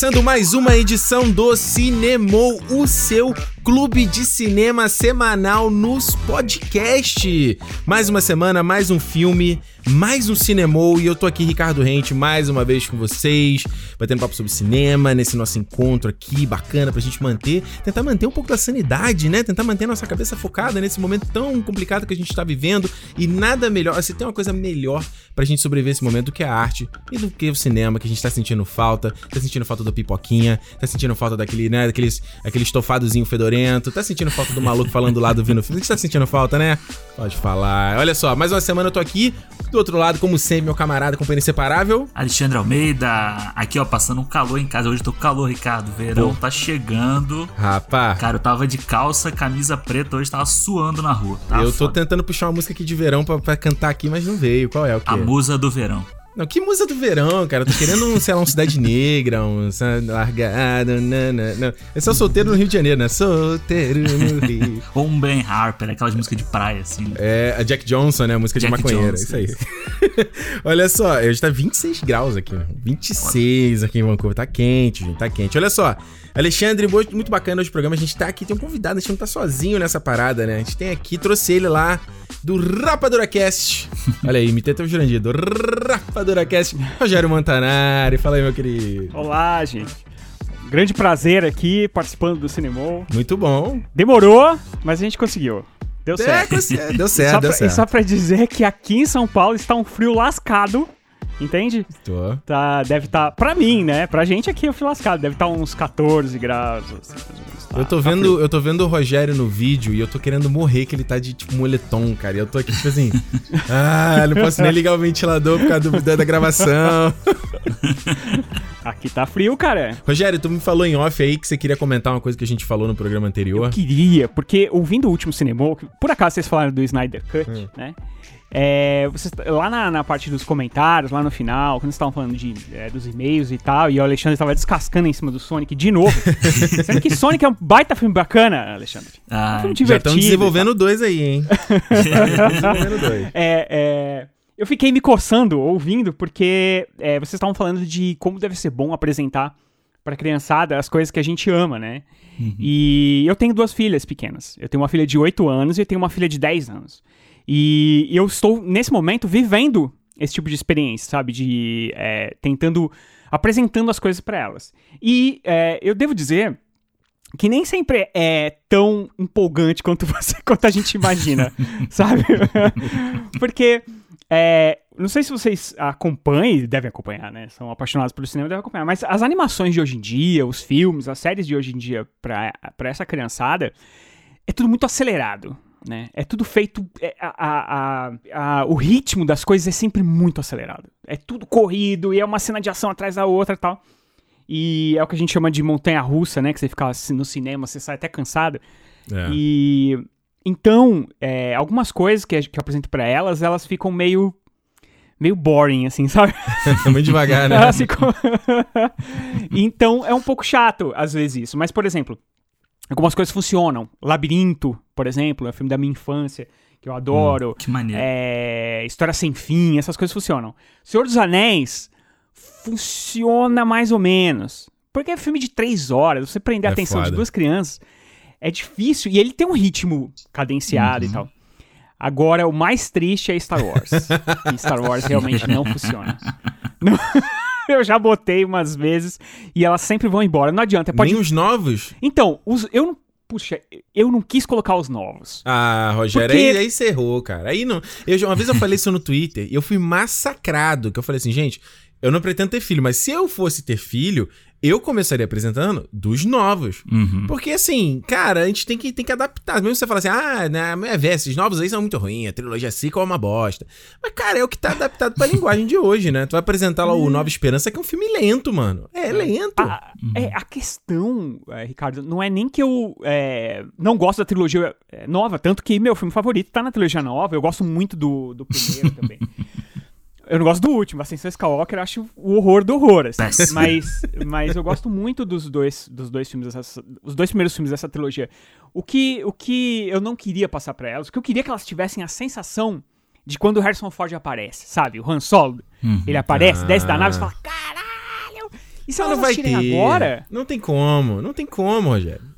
começando mais uma edição do Cinemou, o seu clube de cinema semanal nos podcast. Mais uma semana, mais um filme, mais um Cinemou e eu tô aqui, Ricardo Rente, mais uma vez com vocês, batendo papo sobre cinema, nesse nosso encontro aqui, bacana pra gente manter, tentar manter um pouco da sanidade, né? Tentar manter nossa cabeça focada nesse momento tão complicado que a gente tá vivendo e nada melhor, se tem uma coisa melhor pra gente sobreviver esse momento do que a arte e do que o cinema, que a gente tá sentindo falta, tá sentindo falta da pipoquinha, tá sentindo falta daquele, né, daqueles, aquele estofadozinho fedorento Tá sentindo falta do maluco falando do lado vindo filme? Você tá sentindo falta, né? Pode falar. Olha só, mais uma semana eu tô aqui. Do outro lado, como sempre, meu camarada, companheiro inseparável. Alexandre Almeida, aqui ó, passando um calor em casa. Hoje tô com calor, Ricardo. Verão Pô. tá chegando. Rapaz. Cara, eu tava de calça, camisa preta, hoje tava suando na rua. Tava eu tô foda. tentando puxar uma música aqui de verão pra, pra cantar aqui, mas não veio. Qual é o que? Musa do verão. Não, que música do verão, cara? tô querendo, um, sei lá, um Cidade Negra, um largado, não, não, não. Esse é o solteiro no Rio de Janeiro, né? Solteiro no Rio. Ou um Ben Harper, aquelas músicas de praia, assim. É, a Jack Johnson, né? A música Jack de maconheira, Johnson, isso aí. Olha só, hoje tá 26 graus aqui, 26 aqui em Vancouver. Tá quente, gente, tá quente. Olha só, Alexandre, muito bacana hoje o programa. A gente tá aqui, tem um convidado, a gente não tá sozinho nessa parada, né? A gente tem aqui, trouxe ele lá do RapaduraCast. Olha aí, imitei até o Jurandir, do RapaduraCast, Rogério Montanari. Fala aí, meu querido. Olá, gente. Grande prazer aqui participando do Cinemol. Muito bom. Demorou, mas a gente conseguiu. Deu certo. É, deu certo, só deu pra, certo. E só pra dizer que aqui em São Paulo está um frio lascado. Entende? Tô. Tá, deve estar, tá, pra mim, né? Pra gente aqui o frio lascado, deve estar tá uns 14 graus. Assim, eu tô tá vendo, eu tô vendo o Rogério no vídeo e eu tô querendo morrer que ele tá de tipo moletom, cara. E eu tô aqui tipo assim, ah, não posso nem ligar o ventilador por causa do, da gravação. Aqui tá frio, cara. Rogério, tu me falou em off aí que você queria comentar uma coisa que a gente falou no programa anterior. Eu queria, porque ouvindo o último cinema, por acaso vocês falaram do Snyder Cut, hum. né? É, vocês, lá na, na, parte dos comentários, lá no final, quando vocês estavam falando de, é, dos e-mails e tal, e o Alexandre estava descascando em cima do Sonic de novo. Sendo que Sonic é um baita filme bacana, Alexandre. Ah, um filme já estão desenvolvendo dois aí, hein? desenvolvendo dois. É, é, eu fiquei me coçando ouvindo, porque é, vocês estavam falando de como deve ser bom apresentar pra criançada as coisas que a gente ama, né? Uhum. E eu tenho duas filhas pequenas. Eu tenho uma filha de 8 anos e eu tenho uma filha de 10 anos. E eu estou, nesse momento, vivendo esse tipo de experiência, sabe? De é, tentando, apresentando as coisas para elas. E é, eu devo dizer que nem sempre é tão empolgante quanto você, quanto a gente imagina, sabe? Porque é, não sei se vocês acompanham, devem acompanhar, né? São apaixonados pelo cinema, devem acompanhar. Mas as animações de hoje em dia, os filmes, as séries de hoje em dia para essa criançada, é tudo muito acelerado, né? É tudo feito. É, a, a, a, o ritmo das coisas é sempre muito acelerado. É tudo corrido e é uma cena de ação atrás da outra e tal. E é o que a gente chama de montanha russa, né? Que você fica assim, no cinema, você sai até cansado. É. E. Então, é, algumas coisas que, que eu apresento para elas, elas ficam meio. meio boring, assim, sabe? muito devagar, né? Então, é um pouco chato, às vezes, isso. Mas, por exemplo, Algumas coisas funcionam. Labirinto, por exemplo, é um filme da minha infância, que eu adoro. Hum, que maneiro. É, História Sem Fim, essas coisas funcionam. Senhor dos Anéis funciona mais ou menos. Porque é filme de três horas, você prender a é atenção foda. de duas crianças é difícil. E ele tem um ritmo cadenciado uhum. e tal. Agora, o mais triste é Star Wars. e Star Wars realmente não funciona. Não... eu já botei umas vezes e elas sempre vão embora. Não adianta. Pode... Nem os novos? Então, os, eu não. Puxa, eu não quis colocar os novos. Ah, Rogério, porque... aí, aí você errou, cara. Aí não. Eu, uma vez eu falei isso no Twitter e eu fui massacrado. Que eu falei assim, gente, eu não pretendo ter filho, mas se eu fosse ter filho, eu começaria apresentando dos novos. Uhum. Porque, assim, cara, a gente tem que, tem que adaptar. Mesmo você falar assim, ah, né, é, esses novos aí são muito ruins, a trilogia sequel é uma bosta. Mas, cara, é o que tá adaptado pra linguagem de hoje, né? Tu vai apresentar lá o uhum. Nova Esperança, que é um filme lento, mano. É, é lento. A, uhum. é, a questão, é, Ricardo, não é nem que eu é, não gosto da trilogia é, nova, tanto que meu filme favorito tá na trilogia nova. Eu gosto muito do, do primeiro também. Eu não gosto do último, Ascensão Skywalker eu acho o horror do horror, assim. mas, mas eu gosto muito dos dois, dos dois filmes, dessa, os dois primeiros filmes dessa trilogia. O que, o que eu não queria passar para elas, o que eu queria que elas tivessem a sensação de quando o Harrison Ford aparece, sabe? O Han Solo, uhum. ele aparece, ah. desce da nave e fala, caralho! E se elas não vai ter agora? Não tem como, não tem como, Rogério.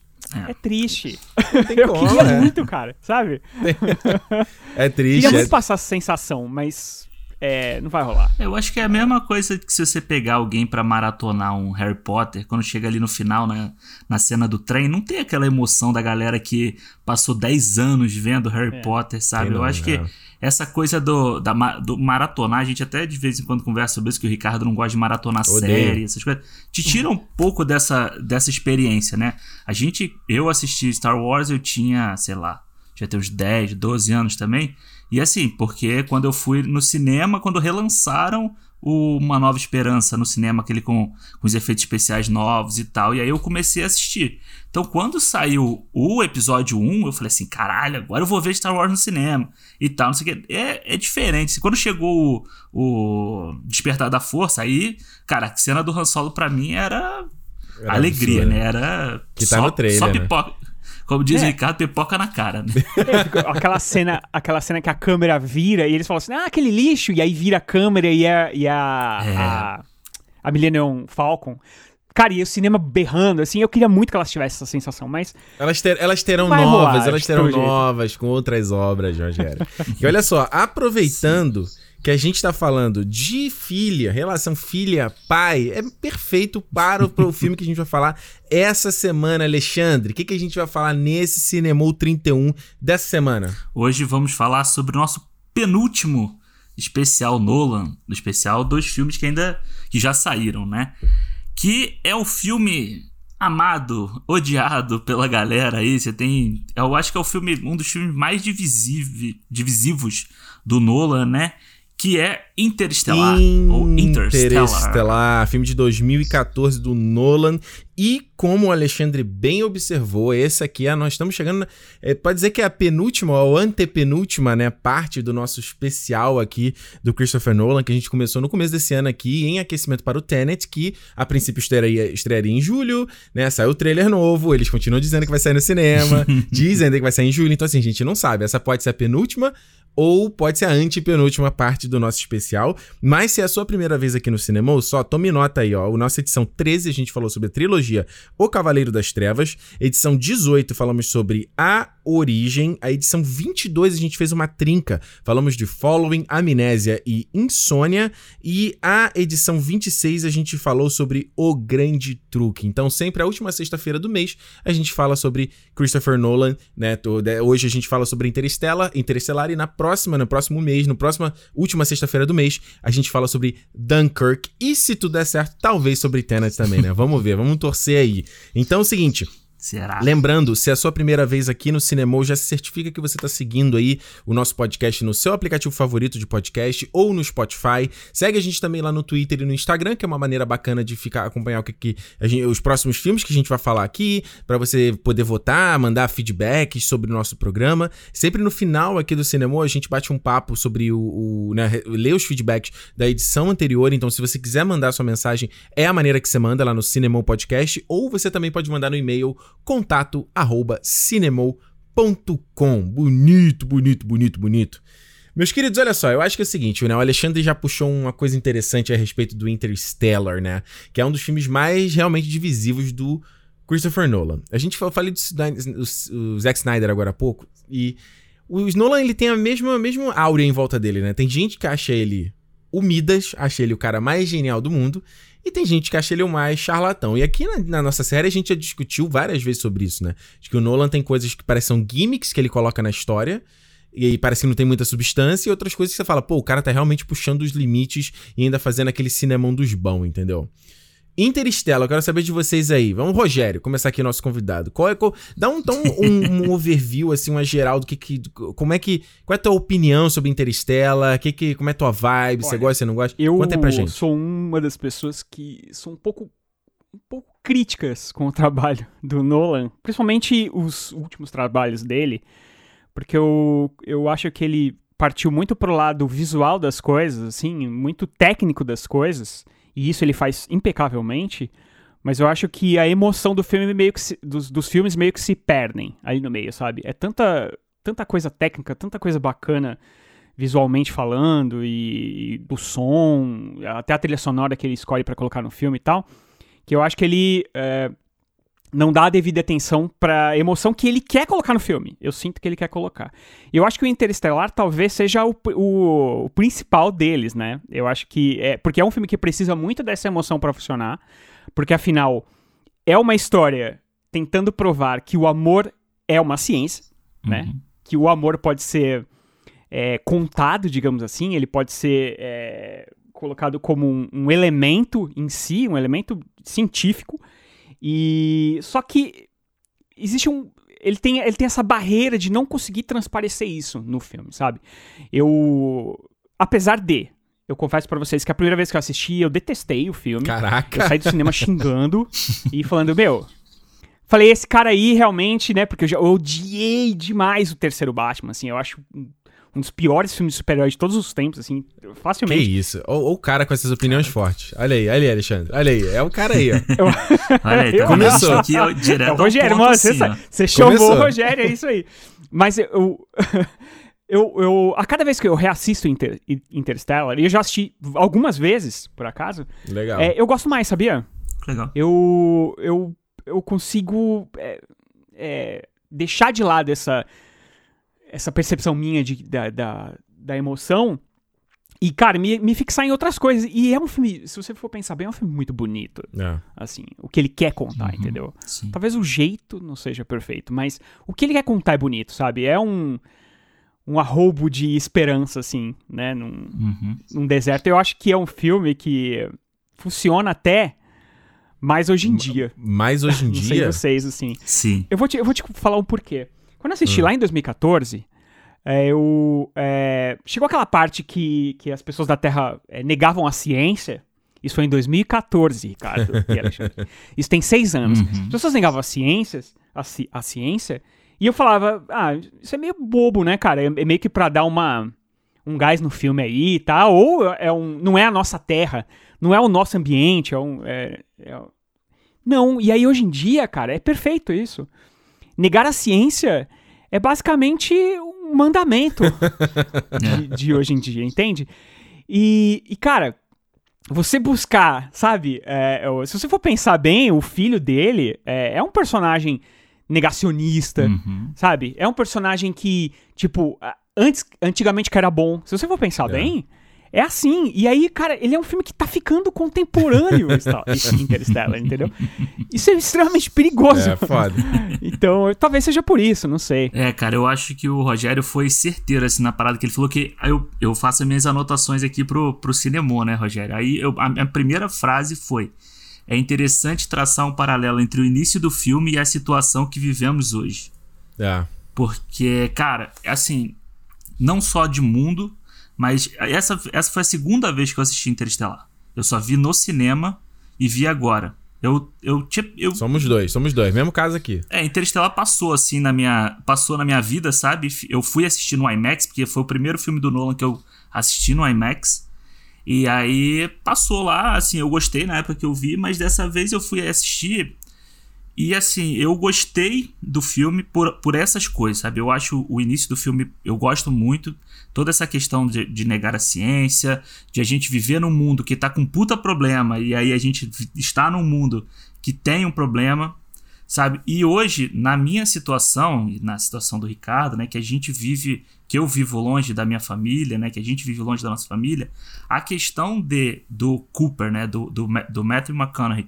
É, triste. Eu como, queria é. muito, cara, sabe? É triste. Queria muito é... passar essa sensação, mas é, não vai rolar. Eu acho que é a mesma coisa que se você pegar alguém para maratonar um Harry Potter, quando chega ali no final, na, na cena do trem, não tem aquela emoção da galera que passou 10 anos vendo Harry é. Potter, sabe? Não, Eu acho que essa coisa do, da, do maratonar, a gente até de vez em quando conversa sobre isso, que o Ricardo não gosta de maratonar Odeio. série, essas coisas. Te tira um pouco dessa, dessa experiência, né? A gente, eu assisti Star Wars, eu tinha, sei lá, já tem uns 10, 12 anos também. E assim, porque quando eu fui no cinema, quando relançaram o Uma Nova Esperança no cinema, aquele com, com os efeitos especiais novos e tal, e aí eu comecei a assistir. Então, quando saiu o episódio 1, eu falei assim: caralho, agora eu vou ver Star Wars no cinema e tal, não sei o que. É, é diferente. Quando chegou o, o Despertar da Força, aí, cara, a cena do Han Solo pra mim era. era alegria, absurdo. né? Era. Que tá só, no trailer, só né? pipoca. Né? Como diz é. o Ricardo, pipoca na cara, né? aquela, cena, aquela cena que a câmera vira e eles falam assim, ah, aquele lixo, e aí vira a câmera e a, e a, é. a, a Millennium Falcon. Cara, e o cinema berrando, assim, eu queria muito que elas tivessem essa sensação, mas. Elas, ter, elas terão novas, rolar, elas terão novas com outras obras, Rogério. e olha só, aproveitando. Sim que a gente está falando de filha, relação filha-pai, é perfeito para o, o filme que a gente vai falar essa semana, Alexandre. O que, que a gente vai falar nesse Cinemou 31 dessa semana? Hoje vamos falar sobre o nosso penúltimo especial Nolan, do especial dois filmes que ainda que já saíram, né? Que é o filme amado, odiado pela galera aí. Você tem, eu acho que é o filme um dos filmes mais divisivos do Nolan, né? Que é Interestelar, ou Interstellar. Interestelar, filme de 2014 do Nolan. E como o Alexandre bem observou, esse aqui é, nós estamos chegando, é, pode dizer que é a penúltima ou antepenúltima, né, parte do nosso especial aqui do Christopher Nolan, que a gente começou no começo desse ano aqui em aquecimento para o Tenet, que a princípio estrearia, estrearia em julho, né, saiu o trailer novo, eles continuam dizendo que vai sair no cinema, dizem que vai sair em julho, então assim, a gente não sabe, essa pode ser a penúltima ou pode ser a antepenúltima parte do nosso especial. Mas se é a sua primeira vez aqui no Cinema, só tome nota aí, ó. Nossa edição 13 a gente falou sobre a trilogia O Cavaleiro das Trevas. Edição 18 falamos sobre a Origem. A edição 22 a gente fez uma trinca. Falamos de Following, Amnésia e Insônia. E a edição 26 a gente falou sobre O Grande Truque. Então, sempre a última sexta-feira do mês a gente fala sobre Christopher Nolan, né? Hoje a gente fala sobre Interstellar, Interstellar e na próxima, no próximo mês, no próxima última sexta-feira do mês, a gente fala sobre Dunkirk e se tudo der certo, talvez sobre Tenet também, né? Vamos ver, vamos torcer aí. Então é o seguinte, Será? Lembrando, se é a sua primeira vez aqui no Cinemou, já se certifica que você está seguindo aí o nosso podcast no seu aplicativo favorito de podcast ou no Spotify. Segue a gente também lá no Twitter e no Instagram, que é uma maneira bacana de ficar acompanhar o que, que gente, os próximos filmes que a gente vai falar aqui, para você poder votar, mandar feedbacks sobre o nosso programa. Sempre no final aqui do Cinemou, a gente bate um papo sobre o, o né, ler os feedbacks da edição anterior. Então, se você quiser mandar sua mensagem, é a maneira que você manda lá no Cinemou Podcast, ou você também pode mandar no e-mail contato arroba. Bonito, bonito, bonito, bonito. Meus queridos, olha só, eu acho que é o seguinte, né? O Alexandre já puxou uma coisa interessante a respeito do Interstellar, né? Que é um dos filmes mais realmente divisivos do Christopher Nolan. A gente falou, falei do, do, Zack Snyder agora há pouco, e o Nolan ele tem a mesma, a mesma áurea em volta dele, né? Tem gente que acha ele o Midas, acha ele o cara mais genial do mundo, e tem gente que acha ele o mais charlatão. E aqui na, na, nossa série a gente já discutiu várias vezes sobre isso, né? De que o Nolan tem coisas que parecem gimmicks que ele coloca na história. E aí parece que não tem muita substância, e outras coisas que você fala, pô, o cara tá realmente puxando os limites e ainda fazendo aquele cinemão dos bons, entendeu? Interstellar, eu quero saber de vocês aí. Vamos, Rogério, começar aqui nosso convidado. Qual é, qual, dá um, então, um, um, overview, assim, uma geral do que, que. Como é que. Qual é a tua opinião sobre Interstellar? Que, que, como é a tua vibe? Olha, você gosta, você não gosta? Eu Conta aí pra gente. sou uma das pessoas que são um pouco. Um pouco críticas com o trabalho do Nolan, principalmente os últimos trabalhos dele, porque eu, eu acho que ele partiu muito pro lado visual das coisas, assim, muito técnico das coisas e isso ele faz impecavelmente, mas eu acho que a emoção do filme meio que se, dos, dos filmes meio que se perdem ali no meio, sabe? É tanta, tanta coisa técnica, tanta coisa bacana visualmente falando e, e do som, até a trilha sonora que ele escolhe para colocar no filme e tal, que eu acho que ele é, não dá a devida atenção pra emoção que ele quer colocar no filme. Eu sinto que ele quer colocar. E eu acho que o Interestelar talvez seja o, o, o, principal deles, né? Eu acho que. É, porque é um filme que precisa muito dessa emoção pra funcionar. Porque afinal, é uma história tentando provar que o amor é uma ciência, né? uhum. né? Que o amor pode ser é, contado, digamos assim, ele pode ser é, colocado como um, um, elemento em si, um elemento científico. E só que existe um ele tem, ele tem essa barreira de não conseguir transparecer isso no filme, sabe? Eu apesar de eu confesso para vocês que a primeira vez que eu assisti, eu detestei o filme. Caraca. Eu saí do cinema xingando e falando, meu, Falei, esse cara aí realmente, né? Porque eu já eu odiei demais o terceiro Batman, assim. Eu acho um dos piores filmes de super-heróis de todos os tempos, assim, facilmente. Que isso? O, o cara com essas opiniões fortes. Olha aí, olha aí, Alexandre. Olha aí, é o cara aí, ó. Eu... olha aí, tá começou. Aqui, ó, direto é o Rogério, mano, assim, você, você chamou o Rogério, é isso aí. Mas eu, eu, eu, a cada vez que eu reassisto Inter, Interstellar, e eu já assisti algumas vezes, por acaso. Legal. É, eu gosto mais, sabia? Legal. Eu, eu, eu consigo é, é, deixar de lado essa essa percepção minha de, da, da, da emoção e, cara, me, me fixar em outras coisas. E é um filme, se você for pensar bem, é um filme muito bonito. É. Assim, o que ele quer contar, uhum, entendeu? Sim. Talvez o jeito não seja perfeito, mas o que ele quer contar é bonito, sabe? É um, um arrobo de esperança, assim, né? Num, uhum. num deserto. Eu acho que é um filme que funciona até mais hoje em dia. Mais hoje em não dia? Sei vocês, assim. Sim. Eu vou te, eu vou te falar um porquê. Quando eu assisti hum. lá em 2014, é, eu, é, chegou aquela parte que, que as pessoas da Terra é, negavam a ciência. Isso foi em 2014, Ricardo. Isso tem seis anos. Uhum. As pessoas negavam a, ciências, a, ci, a ciência. E eu falava, ah, isso é meio bobo, né, cara? É, é meio que pra dar uma, um gás no filme aí, tá? Ou é um, não é a nossa Terra, não é o nosso ambiente, é um... É, é... Não, e aí hoje em dia, cara, é perfeito isso. Negar a ciência é basicamente um mandamento de, de, hoje em dia, entende? E, e cara, você buscar, sabe? É, se você for pensar bem, o filho dele é, é um personagem negacionista, uhum. sabe? É um personagem que, tipo, antes, antigamente que era bom. Se você for pensar é. bem, é assim. E aí, cara, ele é um filme que tá ficando contemporâneo, Interstellar, entendeu? Isso é extremamente perigoso. É, foda. então, talvez seja por isso, não sei. É, cara, eu acho que o Rogério foi certeiro, assim, na parada que ele falou que eu, eu faço as minhas anotações aqui pro, pro cinema, né, Rogério? Aí, eu, a minha primeira frase foi é interessante traçar um paralelo entre o início do filme e a situação que vivemos hoje. É. Porque, cara, assim, não só de mundo, mas essa, essa foi a segunda vez que eu assisti Interestelar. Eu só vi no cinema e vi agora. Eu, eu, eu Somos dois, somos dois. Mesmo caso aqui. É, Interestelar passou assim na minha. Passou na minha vida, sabe? Eu fui assistir no IMAX, porque foi o primeiro filme do Nolan que eu assisti no IMAX. E aí passou lá, assim, eu gostei na época que eu vi, mas dessa vez eu fui assistir e assim, eu gostei do filme por, por essas coisas, sabe? Eu acho o início do filme, eu gosto muito. Toda essa questão de, de negar a ciência, de a gente viver num mundo que tá com puta problema, e aí a gente está num mundo que tem um problema, sabe? E hoje, na minha situação, na situação do Ricardo, né, que a gente vive, que eu vivo longe da minha família, né, que a gente vive longe da nossa família, a questão de do Cooper, né, do, do, do Matthew McConaughey,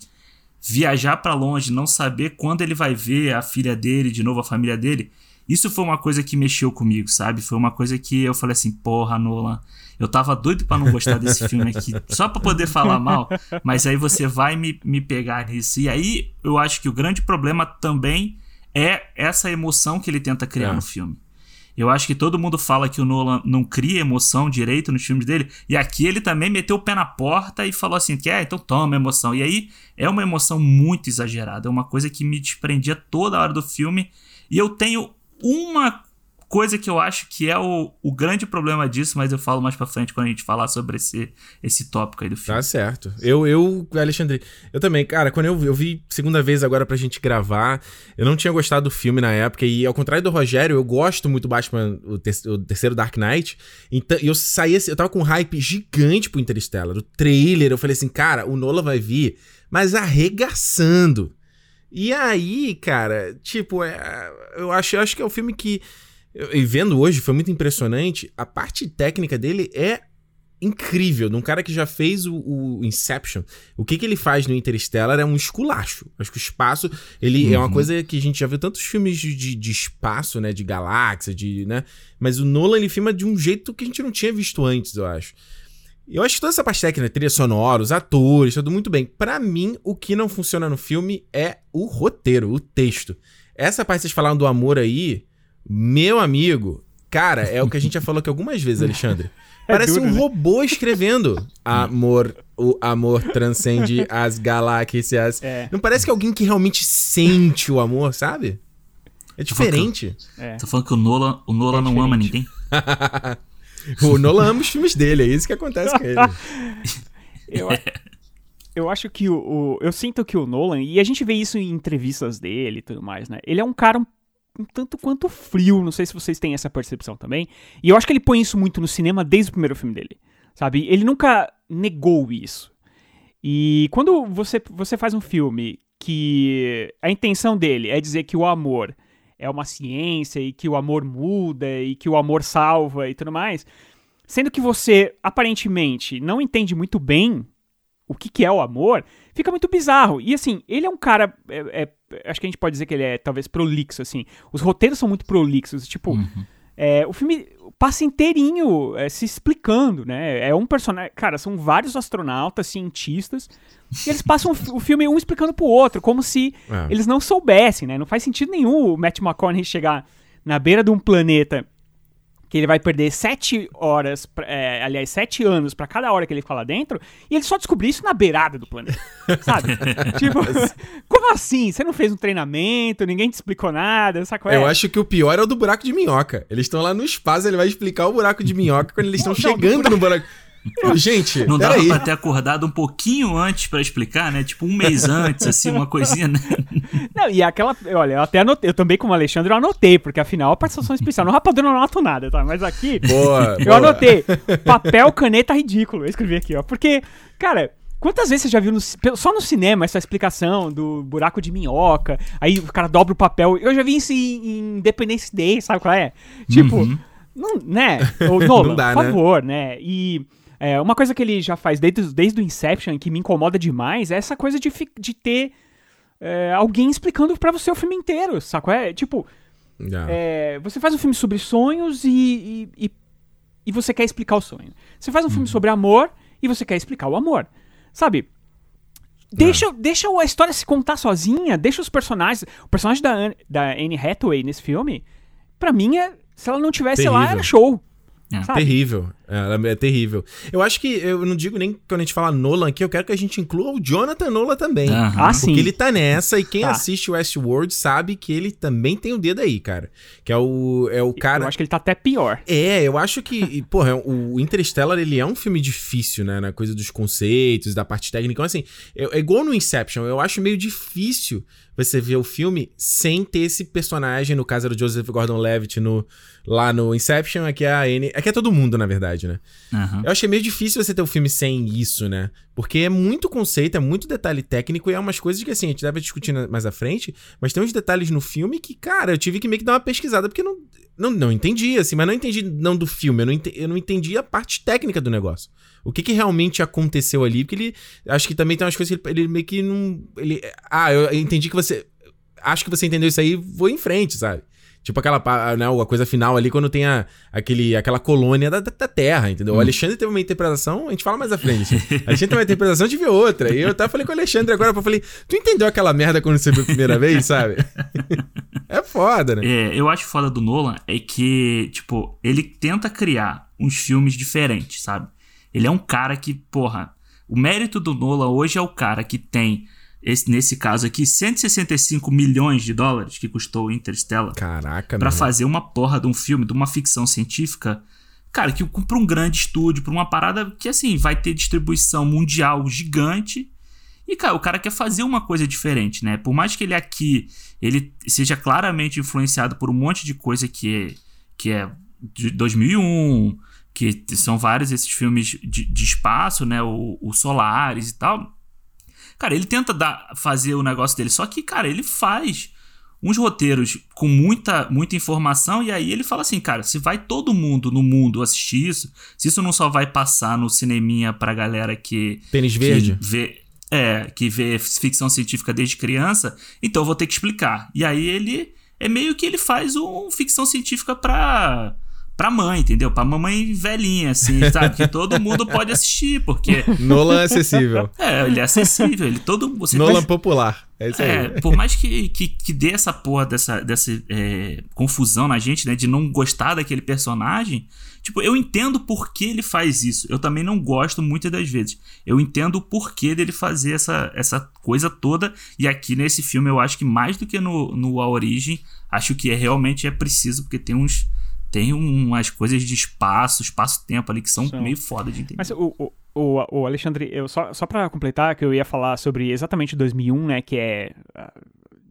viajar para longe, não saber quando ele vai ver a filha dele, de novo a família dele, isso foi uma coisa que mexeu comigo, sabe? Foi uma coisa que eu falei assim, porra, Nolan, eu tava doido para não gostar desse filme aqui, só para poder falar mal, mas aí você vai me, me pegar nisso. E aí eu acho que o grande problema também é essa emoção que ele tenta criar é. no filme. Eu acho que todo mundo fala que o Nolan não cria emoção direito nos filmes dele. E aqui ele também meteu o pé na porta e falou assim: que é, então toma emoção. E aí é uma emoção muito exagerada. É uma coisa que me desprendia toda hora do filme. E eu tenho uma coisa que eu acho que é o, o grande problema disso, mas eu falo mais pra frente quando a gente falar sobre esse, esse tópico aí do filme. Tá certo. Eu, eu, Alexandre, eu também, cara, quando eu, eu vi segunda vez agora pra gente gravar, eu não tinha gostado do filme na época, e ao contrário do Rogério, eu gosto muito do Batman, o, ter, o terceiro Dark Knight, então eu saí, assim, eu tava com um hype gigante pro Interstellar, o trailer, eu falei assim, cara, o Nola vai vir, mas arregaçando. E aí, cara, tipo, é, eu, acho, eu acho que é um filme que. E vendo hoje, foi muito impressionante. A parte técnica dele é incrível. De um cara que já fez o, o, Inception. O que, que ele faz no Interstellar é um esculacho. Acho que o espaço, ele uhum. é uma uhum. coisa que a gente já viu tantos filmes de, de espaço, né? De galáxia, de. né? Mas o Nolan ele filma de um jeito que a gente não tinha visto antes, eu acho. Eu acho que toda essa parte técnica, trilha sonora, os atores, tudo muito bem. Para mim, o que não funciona no filme é o roteiro, o texto. Essa parte que vocês falaram do amor aí, meu amigo, cara, é o que a gente já falou aqui algumas vezes, Alexandre. É Parece duro, um né? robô escrevendo. amor, o amor transcende as galáxias. É. Não parece que é alguém que realmente sente o amor, sabe? É diferente. Tô falando que, é. Tô falando que o Nolan, o Nolan é não ama ninguém. O Nolan ama os filmes dele, é isso que acontece com ele. eu, eu acho que o, o, Eu sinto que o Nolan, e a gente vê isso em entrevistas dele e tudo mais, né? Ele é um cara um, um tanto quanto frio, não sei se vocês têm essa percepção também. E eu acho que ele põe isso muito no cinema desde o primeiro filme dele. Sabe? Ele nunca negou isso. E quando você, você faz um filme que a intenção dele é dizer que o amor é uma ciência e que o amor muda e que o amor salva e tudo mais. Sendo que você, aparentemente, não entende muito bem o que, que é o amor, fica muito bizarro. E assim, ele é um cara. É, é, acho que a gente pode dizer que ele é talvez prolixo, assim. Os roteiros são muito prolixos. Tipo, uhum. É, o filme passa inteirinho é, se explicando, né? É um personagem. Cara, são vários astronautas, cientistas e eles passam o filme um explicando pro outro, como se é. eles não soubessem, né? Não faz sentido nenhum o Matt McConaughey chegar na beira de um planeta que ele vai perder sete horas, é, aliás, sete anos para cada hora que ele fica lá dentro, e ele só descobrir isso na beirada do planeta, sabe? tipo, como assim? Você não fez um treinamento, ninguém te explicou nada, sabe é? Eu acho que o pior é o do buraco de minhoca. Eles estão lá no espaço, ele vai explicar o buraco de minhoca quando eles estão chegando no buraco... Gente, não dava aí. pra ter acordado um pouquinho antes para explicar, né? Tipo um mês antes, assim, uma coisinha, né? Não, e aquela. Olha, eu até anotei, eu também, como Alexandre, eu anotei, porque afinal a participação especial. No Rapadura eu não anoto nada, tá? Mas aqui. Boa, eu boa. anotei. Papel, caneta ridículo. Eu escrevi aqui, ó. Porque, cara. Quantas vezes você já viu no, só no cinema essa explicação do buraco de minhoca? Aí o cara dobra o papel. Eu já vi isso em, em Independence Day, sabe qual é? Tipo, uhum. não, né? Ou Nolan, não dá, por né? favor, né? né? E é, uma coisa que ele já faz desde, desde o Inception, que me incomoda demais, é essa coisa de, de ter é, alguém explicando para você o filme inteiro, saco? É tipo. É, você faz um filme sobre sonhos e, e, e, e, você quer explicar o sonho. Você faz um uhum. filme sobre amor e você quer explicar o amor. Sabe? Deixa, yeah. deixa a história se contar sozinha, deixa os personagens. O personagem da, da Anne Hathaway nesse filme, pra mim, é, se ela não tivesse Terrível. lá, era show. É. Terrível. É, é terrível. Eu acho que eu não digo nem quando a gente fala Nolan aqui, eu quero que a gente inclua o Jonathan Nolan também. Uhum. Ah, sim. Porque ele tá nessa e quem tá. assiste Westworld sabe que ele também tem o dedo aí, cara. Que é o, é o cara. Eu acho que ele tá até pior. É, eu acho que, porra, o Interstellar ele é um filme difícil, né? Na coisa dos conceitos, da parte técnica. Então, assim, é, é igual no Inception, eu acho meio difícil você ver o filme sem ter esse personagem, no caso era o Joseph Gordon-Levitt no, lá no Inception, aqui é a Anne, aqui é todo mundo, na verdade, né? Uhum. Eu achei meio difícil você ter o um filme sem isso, né? Porque é muito conceito, é muito detalhe técnico e é umas coisas que, assim, a gente deve discutir mais à frente, mas tem uns detalhes no filme que, cara, eu tive que meio que dar uma pesquisada, porque não, não, não entendi, assim, mas não entendi não do filme, eu não entendi, eu não entendi a parte técnica do negócio. O que, que realmente aconteceu ali, porque ele, acho que também tem umas coisas que ele, ele meio que não, ele, ah, eu entendi que você, acho que você entendeu isso aí, vou em frente, sabe? Tipo aquela né, a coisa final ali, quando tem a, aquele, aquela colônia da, da Terra, entendeu? Hum. O Alexandre teve uma interpretação, a gente fala mais à frente. A Alexandre teve uma interpretação, tive outra. E eu até falei com o Alexandre agora, eu falei, tu entendeu aquela merda quando você viu a primeira vez, sabe? é foda, né? É, eu acho foda do Nolan é que, tipo, ele tenta criar uns filmes diferentes, sabe? Ele é um cara que, porra, o mérito do Nolan hoje é o cara que tem esse, nesse caso aqui, 165 milhões de dólares que custou o Interstellar. Caraca, Pra fazer uma porra de um filme, de uma ficção científica. Cara, que pra um grande estúdio, pra uma parada que, assim, vai ter distribuição mundial gigante. E, cara, o cara quer fazer uma coisa diferente, né? Por mais que ele aqui ele seja claramente influenciado por um monte de coisa que é, que é de 2001, que são vários esses filmes de, de espaço, né? O, o Solares e tal. Cara, ele tenta dar, fazer o negócio dele, só que, cara, ele faz uns roteiros com muita, muita informação e aí ele fala assim, cara, se vai todo mundo no mundo assistir isso, se isso não só vai passar no cineminha pra galera que... Tênis verde? Vê, é, que vê ficção científica desde criança, então eu vou ter que explicar. E aí ele... É meio que ele faz um ficção científica pra pra mãe, entendeu? Pra mamãe velhinha, assim, sabe? Que todo mundo pode assistir, porque. Nolan é acessível. É, ele é acessível. Ele todo. Você Nolan popular. É isso aí. É, por mais que, que, que dê essa porra dessa, dessa é, confusão na gente, né? De não gostar daquele personagem. Tipo, eu entendo por que ele faz isso. Eu também não gosto muitas das vezes. Eu entendo o porquê dele fazer essa, essa coisa toda. E aqui nesse filme eu acho que mais do que no, no A Origem, acho que é, realmente é preciso, porque tem uns tem umas coisas de espaço, espaço-tempo ali que são, são, meio foda de entender. Mas o, o, o, o Alexandre, eu, só, só pra completar, que eu ia falar sobre exatamente 2001, né, que é uh,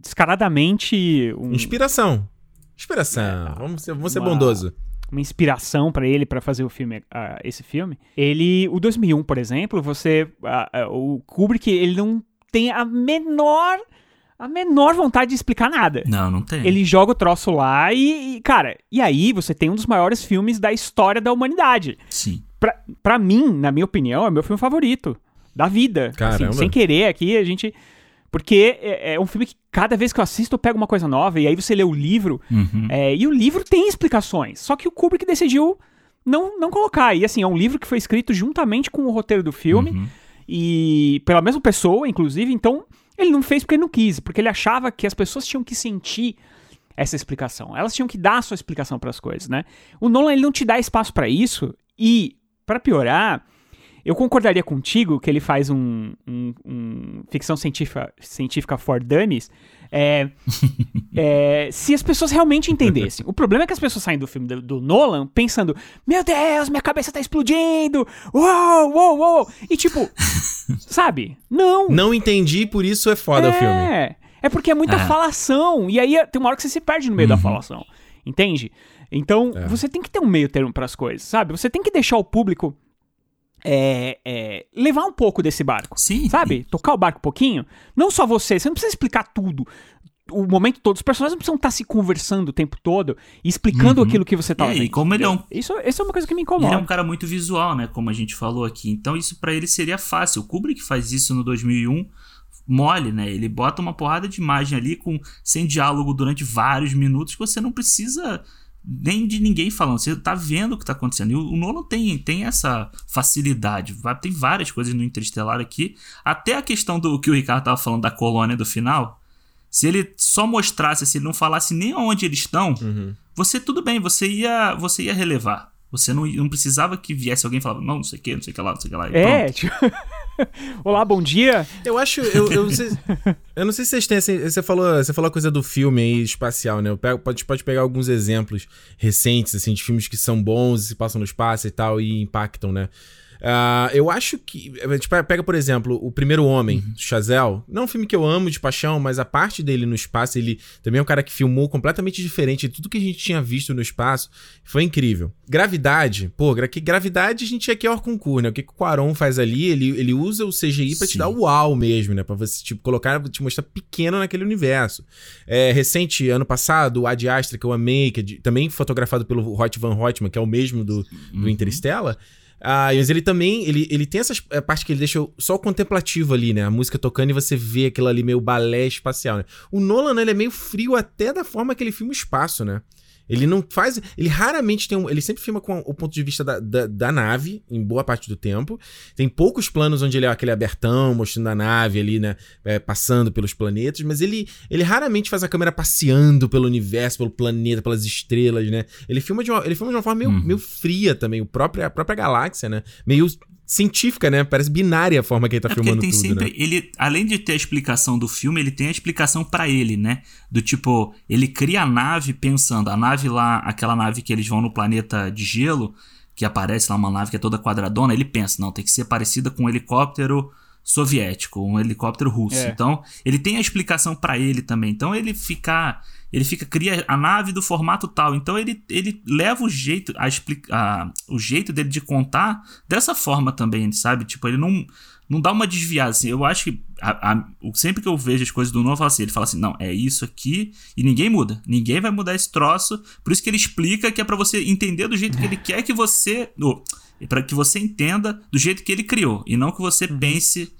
descaradamente... Um... Inspiração. Inspiração. É, vamos ser, vamos ser uma, bondoso. Uma inspiração para ele para fazer o filme, uh, esse filme. Ele, o 2001, por exemplo, você, uh, o Kubrick, ele não tem a menor a menor vontade de explicar nada. Não, não tem. Ele joga o troço lá e, e, cara, e aí você tem um dos maiores filmes da história da humanidade. Sim. Pra, pra mim, na minha opinião, é o meu filme favorito da vida. Assim, Caramba. Assim, sem querer aqui, a gente. Porque é, é, um filme que cada vez que eu assisto eu pego uma coisa nova e aí você lê o livro. Uhum. É, e o livro tem explicações. Só que o Kubrick decidiu não, não colocar. E assim, é um livro que foi escrito juntamente com o roteiro do filme. Uhum. E pela mesma pessoa, inclusive. Então, ele não fez porque não quis, porque ele achava que as pessoas tinham que sentir essa explicação. Elas tinham que dar a sua explicação para as coisas, né? O Nolan ele não te dá espaço para isso e, para piorar, eu concordaria contigo que ele faz um, um, um ficção científica, científica for dummies é, é, se as pessoas realmente entendessem. O problema é que as pessoas saem do filme do, do, Nolan pensando: Meu Deus, minha cabeça tá explodindo! Uou, uou, uou! E tipo, sabe? Não. Não entendi, por isso é foda é, o filme. É, é porque é muita é. falação. E aí tem uma hora que você se perde no meio uhum. da falação. Entende? Então, é. você tem que ter um meio termo para as coisas, sabe? Você tem que deixar o público é, é, levar um pouco desse barco. Sim. Sabe? Tocar o barco um pouquinho. Não só você, você não precisa explicar tudo. O momento todo, os personagens não precisam estar se conversando o tempo todo e explicando uhum. aquilo que você tá vendo. E como ele é um. Isso, isso é uma coisa que me incomoda. Ele é um cara muito visual, né? Como a gente falou aqui. Então, isso para ele seria fácil. O Kubrick faz isso no 2001 mole, né? Ele bota uma porrada de imagem ali com sem diálogo durante vários minutos que você não precisa nem de ninguém falando, você tá vendo o que tá acontecendo. E o, o Nolan tem, tem essa facilidade. Tem várias coisas no Interestelar aqui. Até a questão do que o Ricardo tava falando da colônia do final. Se ele só mostrasse, se ele não falasse nem onde eles estão, uhum. você tudo bem, você ia, você ia relevar. Você não, não precisava que viesse alguém e falava, não, não sei o que, não sei o que lá, não sei o que lá. é, tipo... Olá, bom dia. Eu acho. Eu, eu, não sei, eu não sei se vocês têm. Assim, você, falou, você falou a coisa do filme aí, espacial, né? Eu pego, pode, pode pegar alguns exemplos recentes, assim, de filmes que são bons e se passam no espaço e tal, e impactam, né? Uh, eu acho que. A gente pega, por exemplo, O Primeiro Homem, uhum. Chazelle. Não é um filme que eu amo de paixão, mas a parte dele no espaço, ele também é um cara que filmou completamente diferente de tudo que a gente tinha visto no espaço. Foi incrível. Gravidade, pô, que gravidade a gente aqui é o concurso, né? O que, que o Quaron faz ali? Ele, ele usa o CGI para te dar o uau mesmo, né? Pra você, tipo, colocar, te mostrar pequeno naquele universo. É, recente, ano passado, o Ad Astra, que eu amei, que é de, também fotografado pelo Hot Van Hoytman, que é o mesmo do, do uhum. Interstellar. Ah, mas ele também, ele, ele tem essa eh, parte que ele deixa só o contemplativo ali, né? A música tocando e você vê aquilo ali meio balé espacial, né? O Nolan, ele é meio frio até da forma que ele filma o espaço, né? Ele não faz. Ele raramente tem um. Ele sempre filma com o ponto de vista da, da, da, nave, em boa parte do tempo. Tem poucos planos onde ele é aquele abertão, mostrando a nave ali, né? É, passando pelos planetas. Mas ele, ele raramente faz a câmera passeando pelo universo, pelo planeta, pelas estrelas, né? Ele filma de uma, ele filma de uma forma meio, uhum. meio fria também. O próprio, a própria galáxia, né? Meio científica, né? Parece binária a forma que ele tá é filmando ele tem tudo, sempre, né? ele além de ter a explicação do filme, ele tem a explicação para ele, né? Do tipo, ele cria a nave pensando, a nave lá, aquela nave que eles vão no planeta de gelo, que aparece lá uma nave que é toda quadradona, ele pensa, não, tem que ser parecida com um helicóptero soviético, um helicóptero russo. É. Então, ele tem a explicação para ele também. Então, ele fica ele fica cria a nave do formato tal. Então ele, ele leva o jeito a, a o jeito dele de contar dessa forma também, sabe? Tipo, ele não não dá uma desviada assim. Eu acho que a, a, sempre que eu vejo as coisas do novo, assim, ele fala assim: "Não, é isso aqui" e ninguém muda. Ninguém vai mudar esse troço. Por isso que ele explica que é para você entender do jeito que ele quer que você, oh, para que você entenda do jeito que ele criou e não que você uhum. pense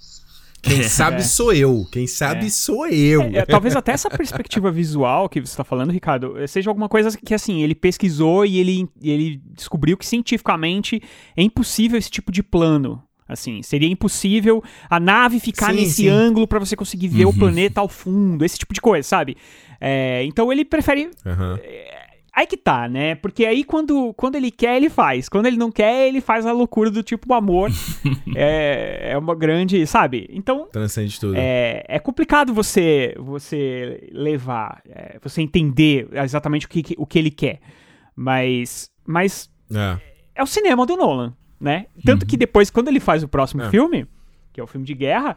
quem é. sabe sou eu. Quem sabe é. sou eu. É, é, talvez até essa perspectiva visual que você está falando, Ricardo, seja alguma coisa que, assim, ele pesquisou e ele, ele descobriu que cientificamente é impossível esse tipo de plano. Assim, seria impossível a nave ficar sim, nesse sim. ângulo para você conseguir ver uhum. o planeta ao fundo, esse tipo de coisa, sabe? É, então ele prefere. Uhum. Aí que tá, né? Porque aí quando, quando ele quer, ele faz. Quando ele não quer, ele faz a loucura do tipo amor. é, é uma grande, sabe? Então. Transcende tudo. É, é complicado você você levar, é, você entender exatamente o que, o que ele quer. Mas. Mas. É, é o cinema do Nolan, né? Tanto uhum. que depois, quando ele faz o próximo é. filme, que é o filme de guerra,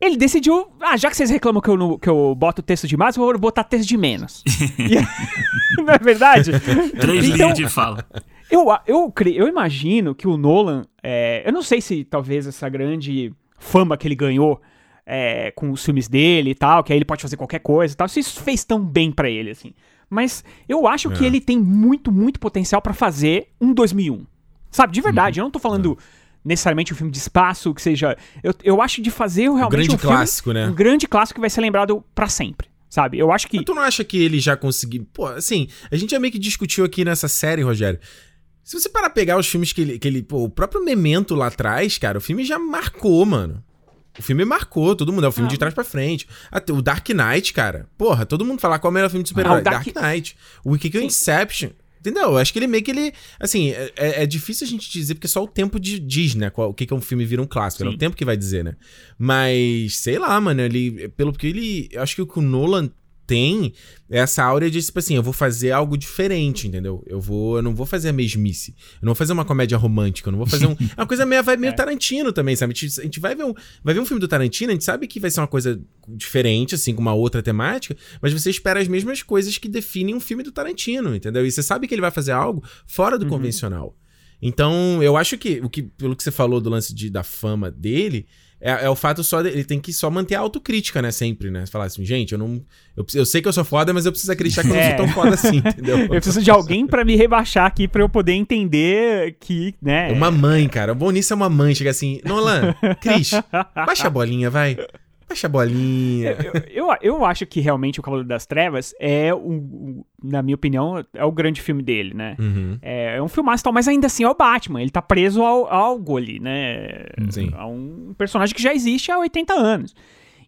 ele decidiu, ah, já que vocês reclamam que eu, que eu boto texto demais, eu vou botar texto de menos. não é verdade? Três então, linhas de fala. Eu, eu, eu imagino que o Nolan, é, eu não sei se talvez essa grande fama que ele ganhou é, com os filmes dele e tal, que aí ele pode fazer qualquer coisa e tal, se isso fez tão bem para ele, assim. Mas eu acho é. que ele tem muito, muito potencial para fazer um 2001. Sabe, de verdade, uhum. eu não tô falando é necessariamente um filme de espaço, que seja. Eu, eu acho de fazer realmente um grande um clássico, filme, né? Um grande clássico que vai ser lembrado para sempre. Sabe? Eu acho que. Mas tu não acha que ele já conseguiu. Pô, assim, a gente já meio que discutiu aqui nessa série, Rogério. Se você parar pegar os filmes que ele. Que ele pô, o próprio Memento lá atrás, cara, o filme já marcou, mano. O filme marcou, todo mundo. É o filme ah, de trás pra frente. Até o Dark Knight, cara. Porra, todo mundo fala qual é o melhor filme de super-herói. Ah, Dark... Dark Knight. O que que é o Inception. Entendeu? Eu acho que ele meio que ele. Assim, é, é, é difícil a gente dizer, porque só o tempo de, diz, né? Qual, o que, que é um filme vira um clássico. É o tempo que vai dizer, né? Mas, sei lá, mano, ele. Pelo que ele. Eu acho que o que o Nolan tem essa áurea de, tipo assim, eu vou fazer algo diferente, entendeu? Eu vou, eu não vou fazer a mesmice. Eu não vou fazer uma comédia romântica, eu não vou fazer um, é uma coisa meio, vai meio é. Tarantino também, sabe? A gente, a gente, vai ver um, vai ver um filme do Tarantino, a gente sabe que vai ser uma coisa diferente, assim, com uma outra temática, mas você espera as mesmas coisas que definem um filme do Tarantino, entendeu? E você sabe que ele vai fazer algo fora do uhum. convencional. Então, eu acho que, o que, pelo que você falou do lance de, da fama dele, é, é, o fato só de, ele tem que só manter a autocrítica, né? Sempre, né? Falar assim, gente, eu não. Eu, eu sei que eu sou foda, mas eu preciso acreditar que eu não sou é. tão foda assim, entendeu? eu preciso de alguém para me rebaixar aqui para eu poder entender que, né? É uma mãe, cara. O bom nisso é uma mãe. Chega assim, Nolan, Cris, baixa a bolinha, vai. Baixa a bolinha. Eu, eu, eu, acho que realmente o Cavaleiro das Trevas é, o, na minha opinião, é o grande filme dele, né? Uhum. É, é, um filmaço tal, mas ainda assim é o Batman. Ele tá preso ao, ao algo ali, né? Sim. A um personagem que já existe há 80 anos.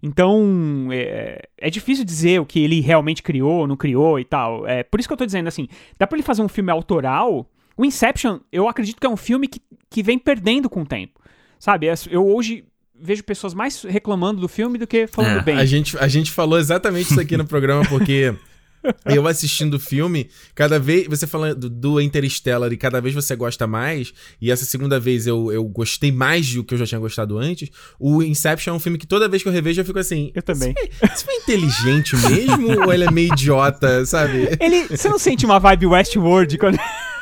Então, é, é, difícil dizer o que ele realmente criou ou não criou e tal. É por isso que eu tô dizendo assim, dá pra ele fazer um filme autoral. O Inception, eu acredito que é um filme que, que vem perdendo com o tempo. Sabe, eu hoje vejo pessoas mais reclamando do filme do que falando é, bem. A gente, a gente falou exatamente isso aqui no programa, porque eu assistindo o filme, cada vez. Você falando do Interstellar e cada vez você gosta mais, e essa segunda vez eu, eu gostei mais do que eu já tinha gostado antes. O Inception é um filme que toda vez que eu revejo eu fico assim. Eu também. Isso foi, inteligente mesmo? ou ele é meio idiota, sabe? Ele, você não sente uma vibe Westworld quando.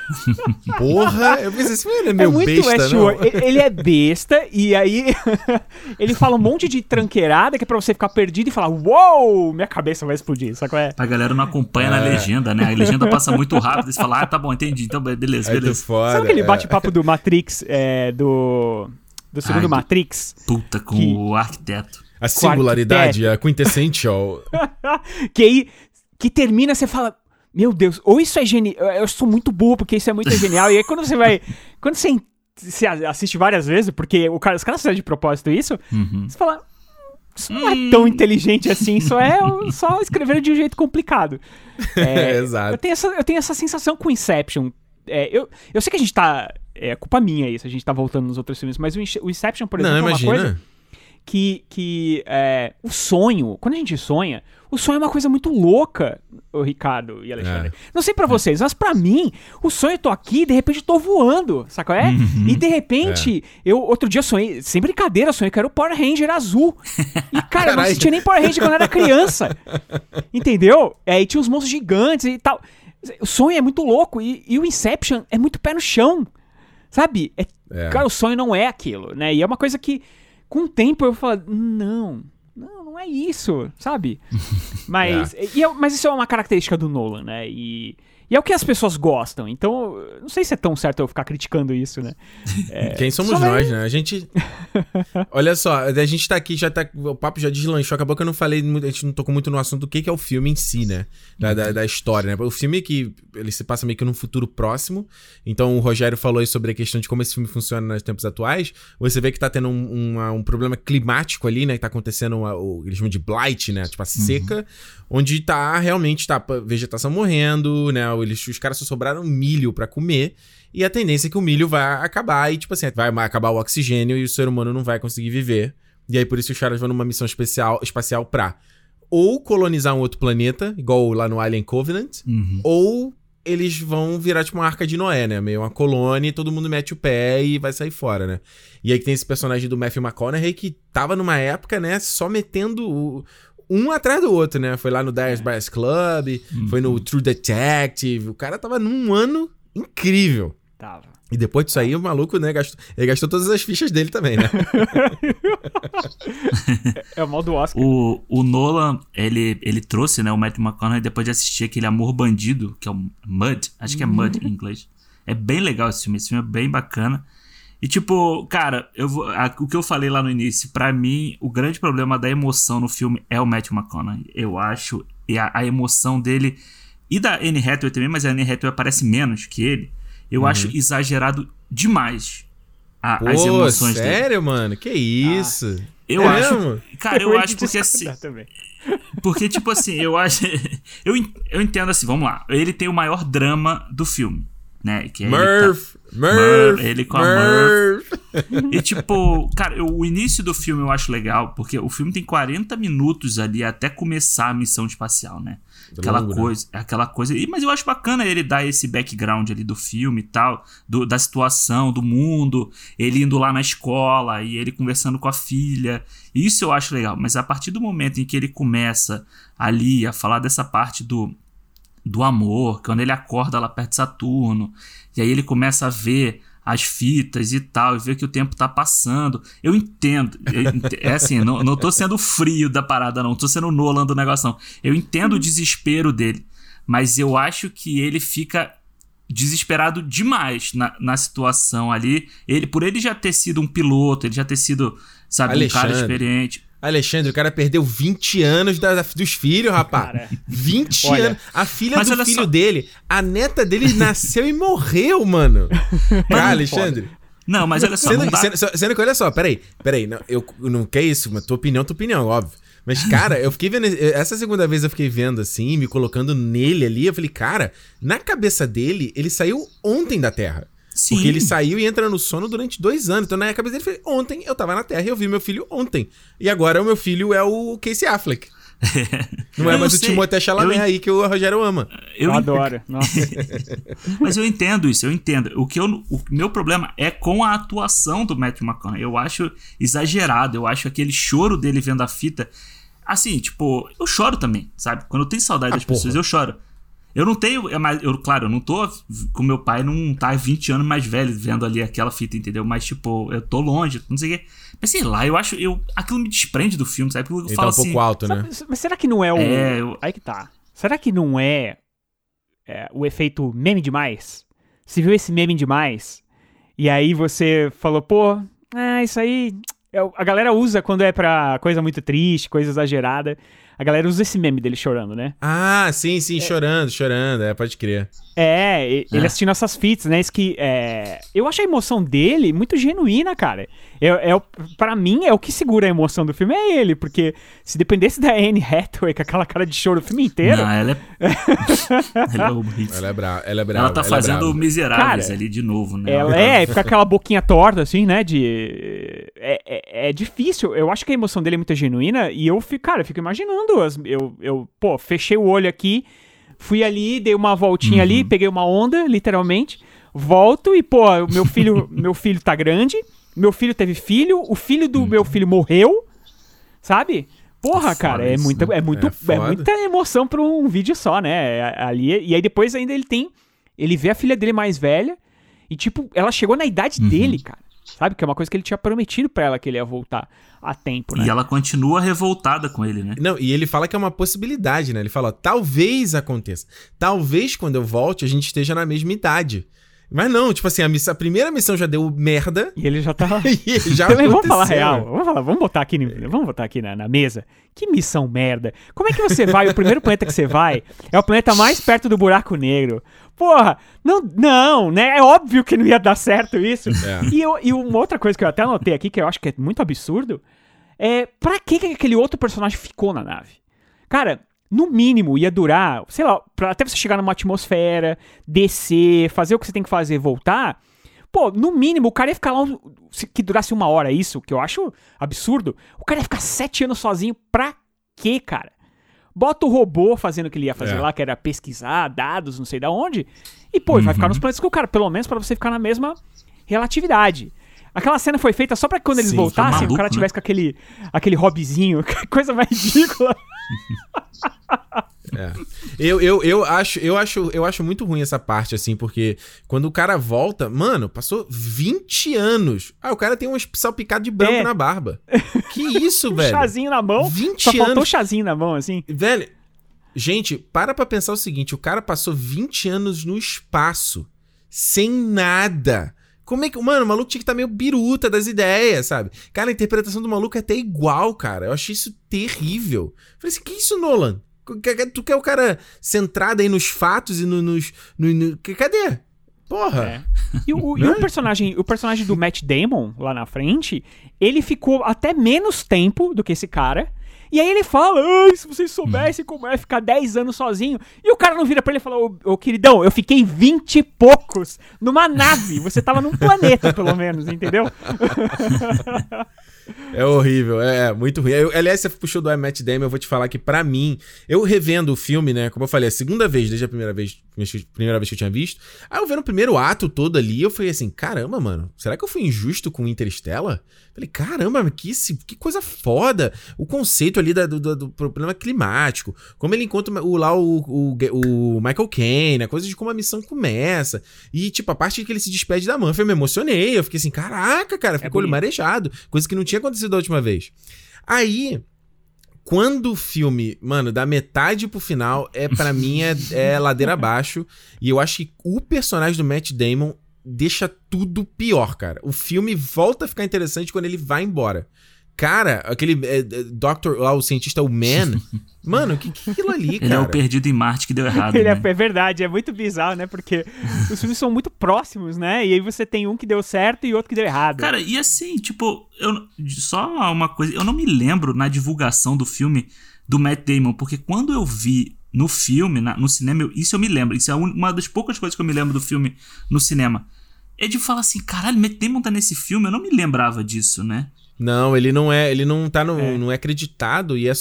Porra, eu pensei assim, ele é meio é muito besta, Westworld. Não? Ele é besta e aí ele fala um monte de tranqueirada que é pra você ficar perdido e falar, uou, minha cabeça vai explodir, sabe qual é? A galera não acompanha é. na legenda, né? A legenda passa muito rápido e você fala, ah, tá bom, entendi, então beleza, beleza. Foda, sabe aquele é. bate-papo do Matrix, é, do, do segundo Ai, Matrix? Puta, com que... o arquiteto. A singularidade, a quintessential. que aí, que termina, você fala, meu Deus, ou isso é genial. Eu sou muito burro porque isso é muito genial. E aí quando você vai. Quando você, você assiste várias vezes, porque o cara, os caras fizeram de propósito isso, uhum. você fala. Isso não é tão inteligente assim, só é só escrever de um jeito complicado. É, Exato. Eu tenho, essa, eu tenho essa sensação com Inception. É, eu, eu sei que a gente tá é culpa minha isso, a gente tá voltando nos outros filmes, mas o Inception, por exemplo, Não, é uma coisa que, que é, o sonho, quando a gente sonha, o sonho é uma coisa muito louca, o Ricardo e Alexandre. É. Não sei para vocês, mas para mim, o sonho eu tô aqui, de repente eu tô voando, saca? É? Uhum. E de repente, é. eu outro dia sonhei, sem brincadeira, sonhei que era o Power Ranger azul. E cara, eu não assistia nem Power Ranger quando eu era criança. Entendeu? É, e tinha os monstros gigantes e tal. O sonho é muito louco e, e o Inception é muito pé no chão. Sabe? É, é. Cara, o sonho não é aquilo, né? E é uma coisa que com o tempo eu falo, não, não, não é isso, sabe? Mas, é. e, mas isso é uma característica do Nolan, né? E e é o que as pessoas gostam. Então, não sei se é tão certo eu ficar criticando isso, né? É, Quem somos nós, vai... né? A gente. Olha só, a gente tá aqui, já tá. O papo já deslanchou. Acabou que eu não falei. A gente não tocou muito no assunto do que, que é o filme em si, né? Da, da, da, história, né? O filme que ele se passa meio que num futuro próximo. Então o Rogério falou aí sobre a questão de como esse filme funciona nos tempos atuais. Você vê que tá tendo um, um, um problema climático ali, né? Que tá acontecendo uma, o eles chamam de blight, né? Tipo a seca. Uhum. Onde tá realmente tá vegetação morrendo, né? Eles, os caras só sobraram milho para comer. E a tendência é que o milho vai acabar e, tipo assim, vai acabar o oxigênio e o ser humano não vai conseguir viver. E aí, por isso, os caras vão numa missão especial, espacial pra ou colonizar um outro planeta, igual lá no Alien Covenant, uhum. ou eles vão virar tipo uma arca de Noé, né? Meio uma colônia e todo mundo mete o pé e vai sair fora, né? E aí tem esse personagem do Matthew McConaughey que tava numa época, né, só metendo o, um atrás do outro, né? Foi lá no Dyer's Buyers Club, uhum. foi no True Detective. O cara tava num ano incrível. Tava. E depois disso aí, o maluco, né, gastou, ele gastou todas as fichas dele também, né? é, o mal do Oscar. O, o Nolan, ele, ele trouxe, né, o Matthew McConaughey depois de assistir aquele Amor Bandido, que é o Mud, acho que é Mud em inglês. É bem legal esse filme, esse filme é bem bacana. E tipo, cara, eu vou, a, o que eu falei lá no início, para mim, o grande problema da emoção no filme é o Matthew McConaughey. Eu acho, e a, a emoção dele, e da Anne Hathaway também, mas a Anne Hathaway aparece menos que ele, eu uhum. acho exagerado demais a, Pô, as emoções sério, dele. Sério, mano? Que isso? Ah, eu é acho. Mesmo? Cara, eu, eu acho porque assim. Também. Porque, tipo assim, eu acho. Eu, eu entendo assim, vamos lá. Ele tem o maior drama do filme né? Que é Murph, ele, tá, Murph, ele com a Murph. Murph. E tipo, cara, eu, o início do filme eu acho legal, porque o filme tem 40 minutos ali até começar a missão espacial, né? Aquela Longo, né? coisa, né? aquela coisa. E, mas eu acho bacana ele dar esse background ali do filme e tal, do, da situação, do mundo, ele indo lá na escola e ele conversando com a filha. Isso eu acho legal. Mas a partir do momento em que ele começa ali a falar dessa parte do do amor, quando ele acorda lá perto de Saturno, e aí ele começa a ver as fitas e tal, e ver que o tempo tá passando. Eu entendo. é assim, não, não tô sendo frio da parada, não. Tô sendo Nolan do negócio, não. Eu entendo o desespero dele. Mas eu acho que ele fica desesperado demais na, na situação ali. Ele, por ele já ter sido um piloto, ele já ter sido, sabe, Alexandre. um cara experiente. Alexandre, o cara perdeu 20 anos da, dos filhos, rapaz. Cara, 20 olha, anos. A filha do filho só... dele, a neta dele nasceu e morreu, mano. Cara, Alexandre. Não, mas olha só. Sendo, dá... sendo, sendo, que, olha só, peraí, peraí. Não, eu, não quer isso, mas tua opinião, tua opinião, óbvio. Mas, cara, eu fiquei vendo. Essa segunda vez eu fiquei vendo assim, me colocando nele ali. Eu falei, cara, na cabeça dele, ele saiu ontem da Terra. Sim. Porque ele saiu e entra no sono durante dois anos. Então, na cabeça dele, falei, ontem eu tava na Terra e eu vi meu filho ontem. E agora o meu filho é o Casey Affleck. Não é mais o Timothée Chalamet eu... aí que o Rogério ama. Eu, eu adoro. Mas eu entendo isso, eu entendo. O que eu, o meu problema é com a atuação do Matthew McConaughey. Eu acho exagerado, eu acho aquele choro dele vendo a fita. Assim, tipo, eu choro também, sabe? Quando eu tenho saudade ah, das porra. pessoas, eu choro. Eu não tenho. É eu, claro, eu não tô. Com meu pai não tá 20 anos mais velho vendo ali aquela fita, entendeu? Mas, tipo, eu tô longe, não sei o quê. Mas sei lá, eu acho. Eu, aquilo me desprende do filme, sabe? Eu Ele falo tá um assim, pouco alto, né? mas será que não é o. É, eu... Aí que tá. Será que não é, é o efeito meme demais? Você viu esse meme demais? E aí você falou, pô, ah, isso aí. É a galera usa quando é pra coisa muito triste, coisa exagerada. A galera usa esse meme dele chorando, né? Ah, sim, sim, é. chorando, chorando, é, pode crer. É, ele é. assistindo essas fitas, né? Isso que, é, eu acho a emoção dele muito genuína, cara. É, é, pra mim, é o que segura a emoção do filme, é ele, porque se dependesse da Anne Hathaway com aquela cara de choro o filme inteiro... Não, ela é... ela é. Ela é brava, ela é brava. Ela tá ela é fazendo é Miseráveis cara, ali de novo, né? Ela é, fica aquela boquinha torta, assim, né, de... É, é, é, difícil, eu acho que a emoção dele é muito genuína e eu fico, cara, eu fico imaginando, as, eu, eu, pô, fechei o olho aqui, fui ali, dei uma voltinha uhum. ali, peguei uma onda, literalmente, volto e, pô, meu filho, meu filho tá grande, meu filho teve filho, o filho do uhum. meu filho morreu, sabe? Porra, é cara, é, muita, né? é, muito, é, é, muita emoção pra um vídeo só, né? É, ali, e aí depois ainda ele tem. Ele vê a filha dele mais velha. E, tipo, ela chegou na idade uhum. dele, cara. Sabe? Que é uma coisa que ele tinha prometido para ela que ele ia voltar a tempo, né? E ela continua revoltada com ele, né? Não, e ele fala que é uma possibilidade, né? Ele fala, talvez aconteça. Talvez quando eu volte a gente esteja na mesma idade. Mas não, tipo assim, a, missão, a primeira missão já deu merda. E ele já tá. e já vamos falar real. Vamos, falar, vamos botar aqui, vamos botar aqui na, na, mesa. Que missão merda. Como é que você vai? o primeiro planeta que você vai é o planeta mais perto do buraco negro. Porra, não, não, né? É óbvio que não ia dar certo isso. É. E, eu, e uma outra coisa que eu até anotei aqui, que eu acho que é muito absurdo, é pra que, que aquele outro personagem ficou na nave? Cara, no mínimo ia durar, sei lá, pra até você chegar numa atmosfera, descer, fazer o que você tem que fazer, voltar. Pô, no mínimo, o cara ia ficar lá. Que durasse uma hora isso, que eu acho absurdo. O cara ia ficar sete anos sozinho pra quê, cara? Bota o robô fazendo o que ele ia fazer é. lá, que era pesquisar dados, não sei da onde. E, pô, uhum. vai ficar uhum. nos planetas com o cara, pelo menos para você ficar na mesma relatividade. Aquela cena foi feita só pra que quando eles Sim, voltassem, maluco, o cara tivesse né? com aquele, aquele hobbyzinho, coisa mais ridícula. É. Eu, eu, eu, acho, eu, acho, eu acho muito ruim essa parte, assim, porque quando o cara volta, mano, passou 20 anos. Ah, o cara tem um especial picado de branco é. na barba. Que isso, um velho? chazinho na mão. 20 só anos. faltou chazinho na mão, assim. Velho, gente, para pra pensar o seguinte: o cara passou 20 anos no espaço, sem nada. Como é que. Mano, o maluco tinha que estar tá meio biruta das ideias, sabe? Cara, a interpretação do maluco é até igual, cara. Eu achei isso terrível. Falei assim, que isso, Nolan? Tu quer o cara centrado aí nos fatos e no, nos. No, no, cadê? Porra! É. E, o, e o, né? personagem, o personagem do Matt Damon lá na frente, ele ficou até menos tempo do que esse cara. E aí ele fala, Ai, se vocês soubessem como é ficar 10 anos sozinho. E o cara não vira pra ele e fala, ô, ô queridão, eu fiquei 20 e poucos numa nave. Você tava num planeta, pelo menos, entendeu? É horrível, é, é muito ruim. Eu, aliás, você puxou do Matt Damon, eu vou te falar que para mim, eu revendo o filme, né, como eu falei, a segunda vez, desde a primeira vez, primeira vez que eu tinha visto, aí eu vendo o primeiro ato todo ali, eu falei assim, caramba, mano, será que eu fui injusto com Interstellar? Falei, caramba, que, que coisa foda. O conceito ali da, do, do, problema climático, como ele encontra o, lá o, o, o Michael Caine, a coisa de como a missão começa. E, tipo, a parte que ele se despede da Manfred, eu me emocionei. Eu fiquei assim, caraca, cara, ficou é olho marejado. Coisa que não tinha acontecido da última vez. Aí, quando o filme, mano, da metade pro final, é para mim é, é ladeira abaixo. E eu acho que o personagem do Matt Damon deixa tudo pior, cara. O filme volta a ficar interessante quando ele vai embora. Cara, aquele é, é Doctor, lá, o cientista, o Man. Mano, que que é aquilo ali, cara? Ele é o perdido em Marte que deu errado. Ele é, né? é, é, verdade, é muito bizarro, né? Porque os filmes são muito próximos, né? E aí você tem um que deu certo e outro que deu errado. Cara, e assim, tipo, eu, só uma coisa, eu não me lembro na divulgação do filme do Matt Damon, porque quando eu vi no filme, na, no cinema, eu, isso eu me lembro. Isso é uma das poucas coisas que eu me lembro do filme no cinema é de falar assim, caralho, Matt Damon tá nesse filme, eu não me lembrava disso, né? Não, ele não é, ele não tá no, é. não é acreditado e é,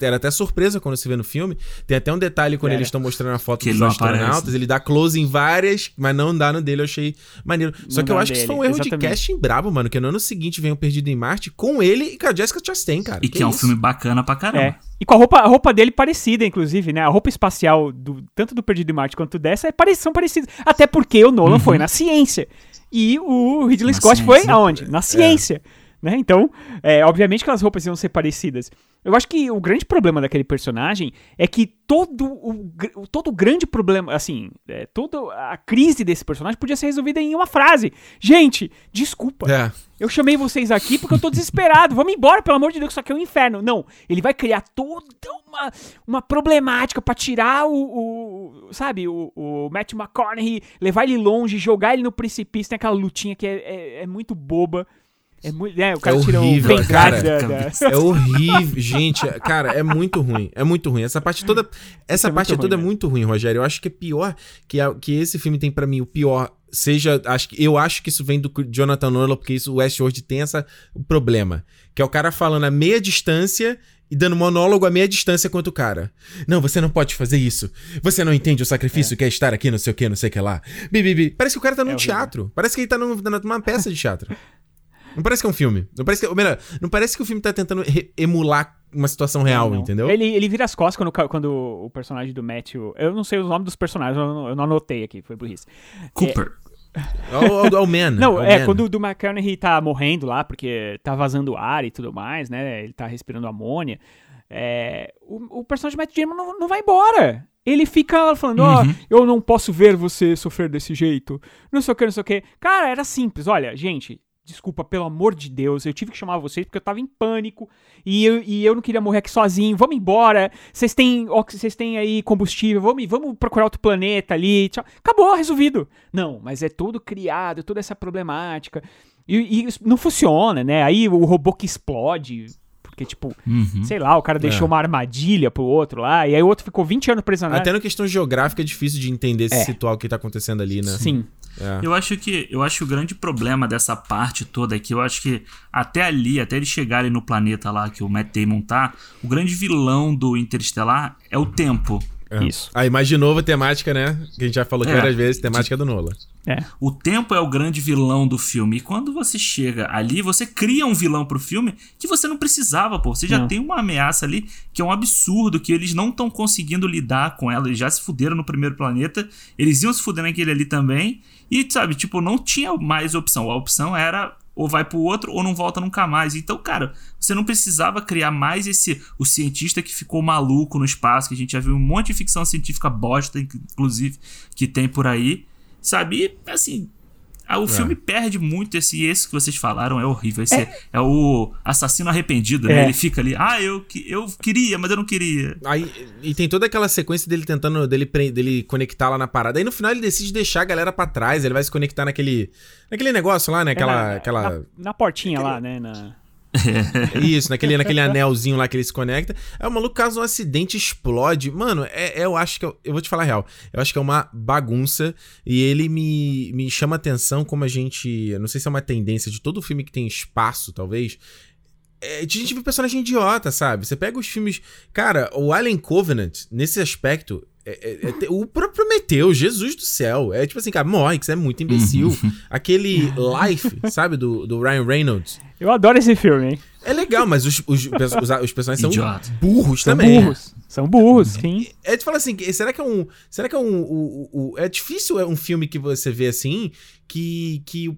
era até surpresa quando se vê no filme. Tem até um detalhe quando eles estão mostrando a foto que dos astronautas, aparece. ele dá close em várias, mas não dá no dele, eu achei maneiro. Só não que eu acho dele. que isso foi um erro Exatamente. de casting brabo, mano, que no ano seguinte vem o Perdido em Marte com ele e com a Jessica Chastain, cara. E que, que é, é um filme bacana pra caramba. É. E com a roupa, a roupa dele parecida, inclusive, né? A roupa espacial do tanto do Perdido em Marte quanto dessa é, são parecidas. Até porque o Nolan uhum. foi na ciência. E o Ridley na Scott ciência. foi aonde? Na ciência. É. né? Então, é, obviamente que as roupas iam ser parecidas. Eu acho que o grande problema daquele personagem é que todo o, todo o grande problema, assim, é, toda a crise desse personagem podia ser resolvida em uma frase. Gente, desculpa. É. Eu chamei vocês aqui porque eu tô desesperado. Vamos embora, pelo amor de Deus, isso aqui é um inferno. Não, ele vai criar toda uma, uma problemática para tirar o, o, sabe, o, o Matt McConaughey, levar ele longe, jogar ele no precipício. Tem aquela lutinha que é, é, é muito boba. É muito. É, o cara é horrível, tira cara, da, da... É horrível. Gente, cara, é muito ruim. É muito ruim. Essa parte toda. Essa é parte toda é muito ruim, Rogério. Eu acho que é pior que, a, que esse filme tem para mim o pior. Seja. Acho, eu acho que isso vem do Jonathan Nolan, porque isso, o Westworld tem essa problema. Que é o cara falando a meia distância e dando monólogo a meia distância quanto o cara. Não, você não pode fazer isso. Você não entende o sacrifício é. que é estar aqui, não sei o que, não sei o que lá. Bibi, Parece que o cara tá num é teatro. Parece que ele tá num, numa peça de teatro. Não parece que é um filme. Não parece que, ou melhor, não parece que o filme tá tentando emular uma situação real, não, não. entendeu? Ele, ele vira as costas quando, quando o personagem do Matthew. Eu não sei os nomes dos personagens, eu não, eu não anotei aqui, foi burrice. Cooper. É, o, o, o Man. Não, o é, man. quando o do McConaughey tá morrendo lá, porque tá vazando ar e tudo mais, né? Ele tá respirando amônia. É, o, o, personagem do Matt Damon não, não vai embora. Ele fica falando, ó, uhum. oh, eu não posso ver você sofrer desse jeito. Não sei o que, não sei o que. Cara, era simples. Olha, gente, Desculpa, pelo amor de Deus, eu tive que chamar vocês porque eu tava em pânico e eu, e eu não queria morrer aqui sozinho. Vamos embora. Vocês têm, vocês têm aí combustível. Vamos, vamos procurar outro planeta ali. Tchau. Acabou, resolvido. Não, mas é todo criado, toda essa problemática. E, e não funciona, né? Aí o robô que explode. Porque, tipo, uhum. sei lá, o cara deixou é. uma armadilha pro outro lá, e aí o outro ficou 20 anos preso na Até na questão geográfica é difícil de entender, se é. situar o que tá acontecendo ali, né? Sim. É. Eu acho que eu acho que o grande problema dessa parte toda aqui, eu acho que até ali, até eles chegarem no planeta lá que o Matt Damon tá, o grande vilão do Interestelar é o tempo. É. Isso. Aí, mais de novo, a temática, né? Que a gente já falou é. várias vezes, temática do Nola. É. O tempo é o grande vilão do filme. E quando você chega ali, você cria um vilão pro filme que você não precisava, pô. Você já não. tem uma ameaça ali que é um absurdo, que eles não estão conseguindo lidar com ela. Eles já se fuderam no primeiro planeta, eles iam se fuder naquele ali também. E, sabe, tipo, não tinha mais opção. A opção era ou vai pro outro ou não volta nunca mais. Então, cara, você não precisava criar mais esse o cientista que ficou maluco no espaço, que a gente já viu um monte de ficção científica bosta, inclusive, que tem por aí. Sabe? E, assim, o é. filme perde muito esse esse que vocês falaram, é horrível. Esse é, é o assassino arrependido, né? É. Ele fica ali, ah, eu, eu queria, mas eu não queria. Aí, e tem toda aquela sequência dele tentando, dele, dele conectar lá na parada. Aí no final ele decide deixar a galera pra trás, ele vai se conectar naquele, naquele negócio lá, né? Aquela... É na, aquela... Na, na portinha aquele... lá, né? Na... Isso, naquele, naquele anelzinho lá que ele se conecta. É o maluco, caso um acidente explode. Mano, é, é eu acho que. Eu, eu, vou te falar a real. Eu acho que é uma bagunça. E ele me, me chama atenção como a gente. não sei se é uma tendência de todo filme que tem espaço, talvez. É, a gente ver personagem idiota, sabe? Você pega os filmes. Cara, o Alien Covenant, nesse aspecto, é, é, é, o próprio Prometeu, Jesus do céu. É tipo assim, cara, morre, que você é muito imbecil. Uhum. Aquele Life, sabe, do, do Ryan Reynolds. Eu adoro esse filme, hein? É legal, mas os, os, os, os personagens são Idiota. burros são também. Burros. São burros, sim. É de falar assim, será que é um. Será que é um. O, o, é difícil é um filme que você vê assim que. que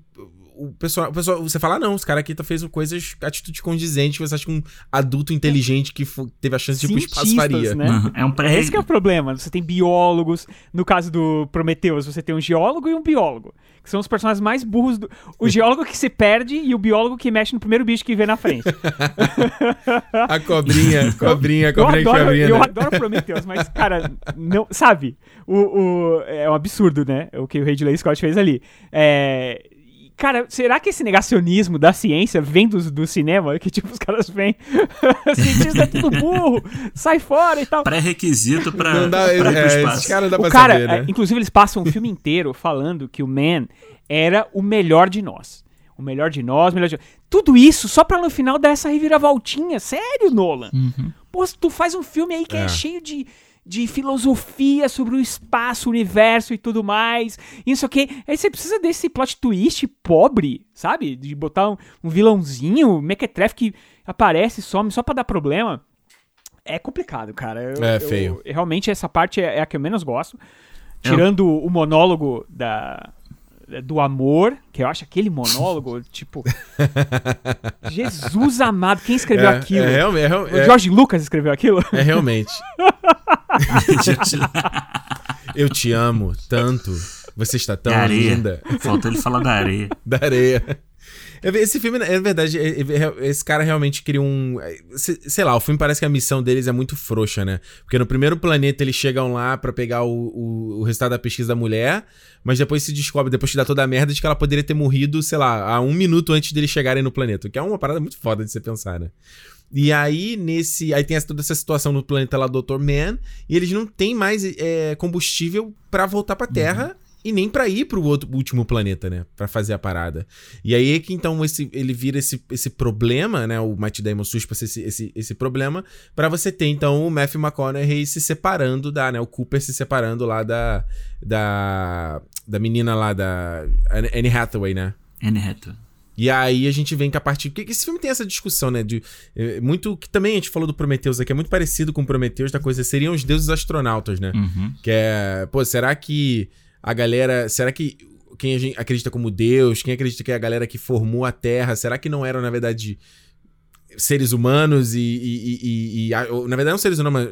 o pessoal, o pessoal, você fala, ah, não, os caras aqui tá fez coisas, atitude condizente, você acha que um adulto inteligente que teve a chance de ir pro espaço faria. Né? Uhum. É um pré... Esse que é o problema. Você tem biólogos, no caso do Prometheus, você tem um geólogo e um biólogo, que são os personagens mais burros do... O geólogo que se perde e o biólogo que mexe no primeiro bicho que vê na frente. a cobrinha, cobrinha, cobrinha eu adoro, que Eu né? adoro Prometheus, mas, cara, não, sabe? O, o, é um absurdo, né? O que o Ridley Scott fez ali. É, Cara, será que esse negacionismo da ciência vem do, do cinema? Que tipo, os caras vêm. Cientista é tudo burro, sai fora e tal. Pré-requisito pra. Não dá, pra é, esses caras dá o pra cara, saber, né? é, Inclusive, eles passam o filme inteiro falando que o Man era o melhor de nós. O melhor de nós, o melhor de Tudo isso só pra no final dar essa reviravoltinha. Sério, Nolan? Uhum. Pô, tu faz um filme aí que é, é cheio de de filosofia sobre o espaço, o universo e tudo mais. Isso aqui. Aí você precisa desse plot twist pobre, sabe? De botar um, um vilãozinho, mequetrefe que aparece e some só pra dar problema. É complicado, cara. Eu, é feio. Eu, realmente essa parte é, é, a que eu menos gosto. Tirando é. o monólogo da, do amor, que eu acho aquele monólogo, tipo. Jesus amado, quem escreveu é, aquilo? É, é, é, o George Lucas escreveu aquilo? É realmente. eu te amo tanto. Você está tão é linda. Faltou ele falar da areia. da areia. Esse filme, é verdade, é, é, esse cara realmente cria um. Sei lá, o filme parece que a missão deles é muito frouxa, né? Porque no primeiro planeta eles chegam lá para pegar o, o, o, resultado da pesquisa da mulher, mas depois se descobre, depois de dar toda a merda, de que ela poderia ter morrido, sei lá, há um minuto antes deles chegarem no planeta. Que é uma parada muito foda de você pensar, né? E aí, nesse. Aí tem essa, toda essa situação no planeta lá do Dr. Man, e eles não têm mais é, combustível para voltar pra Terra. Uhum e nem para ir pro outro último planeta, né, para fazer a parada. E aí é que então esse ele vira esse, esse problema, né, o Matt Damon ser esse, esse, esse problema para você ter então o Matthew McConaughey se separando da, né, o Cooper se separando lá da da da menina lá da Anne Hathaway, né? Anne Hathaway. E aí a gente vem que a partir. Porque esse filme tem essa discussão, né? De, é, muito. Que também a gente falou do Prometheus aqui, é muito parecido com o Prometheus da coisa. Seriam os deuses astronautas, né? Uhum. Que é. Pô, será que a galera. Será que quem acredita como Deus, quem acredita que é a galera que formou a Terra, será que não eram, na verdade, seres humanos e, e, e, e, na verdade não seres humanos,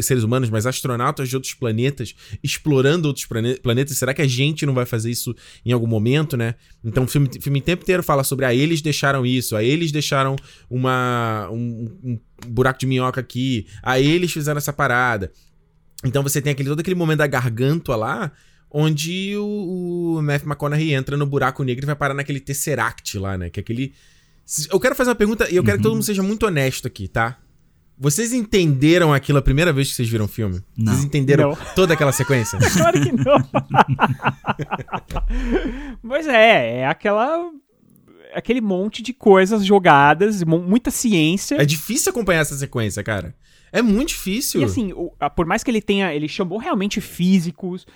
seres humanos, mas astronautas de outros planetas explorando outros planetas. Será que a gente não vai fazer isso em algum momento, né? Então o filme, filme o tempo inteiro fala sobre ah, eles deixaram isso, a eles deixaram uma um, um buraco de minhoca aqui, a eles fizeram essa parada. Então você tem aquele todo aquele momento da garganta lá onde o, o Matthew McConaughey entra no buraco negro e vai parar naquele Tesseract lá, né? Que é aquele. Eu quero fazer uma pergunta e eu quero uhum. que todo uhum. mundo seja muito honesto aqui, tá? Vocês entenderam aquilo a primeira vez que vocês viram o filme? Não. Vocês entenderam não. toda aquela sequência? claro que não. pois é, é aquela aquele monte de coisas jogadas, muita ciência. É difícil acompanhar essa sequência, cara. É muito difícil. E assim, por mais que ele tenha, ele chamou realmente físicos,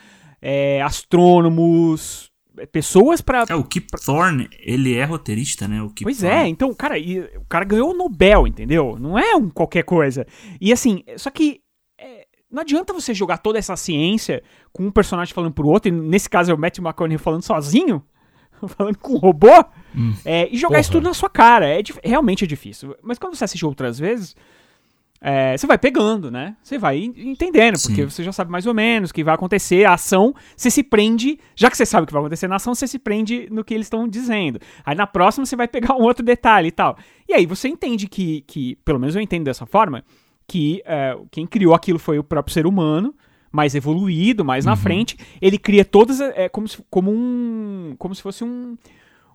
é, astrônomos, é, pessoas para É, o Kip Thorne, ele é roteirista, né? O Kip pois Thorne. é, então, cara, e, o cara ganhou o Nobel, entendeu? Não é um qualquer coisa. E assim, só que é, não adianta você jogar toda essa ciência com um personagem falando pro outro, e nesse caso é o Matthew McConaughey falando sozinho, falando com um robô, hum. é, e jogar Porra. isso tudo na sua cara. É, realmente é difícil. Mas quando você assiste outras vezes, é, você vai pegando, né? Você vai entendendo, porque Sim. você já sabe mais ou menos o que vai acontecer, a ação, você se prende, já que você sabe o que vai acontecer na ação, você se prende no que eles estão dizendo. Aí na próxima você vai pegar um outro detalhe e tal. E aí você entende que, que pelo menos eu entendo dessa forma, que é, quem criou aquilo foi o próprio ser humano, mais evoluído, mais uhum. na frente. Ele cria todas é, como, se, como um. como se fosse um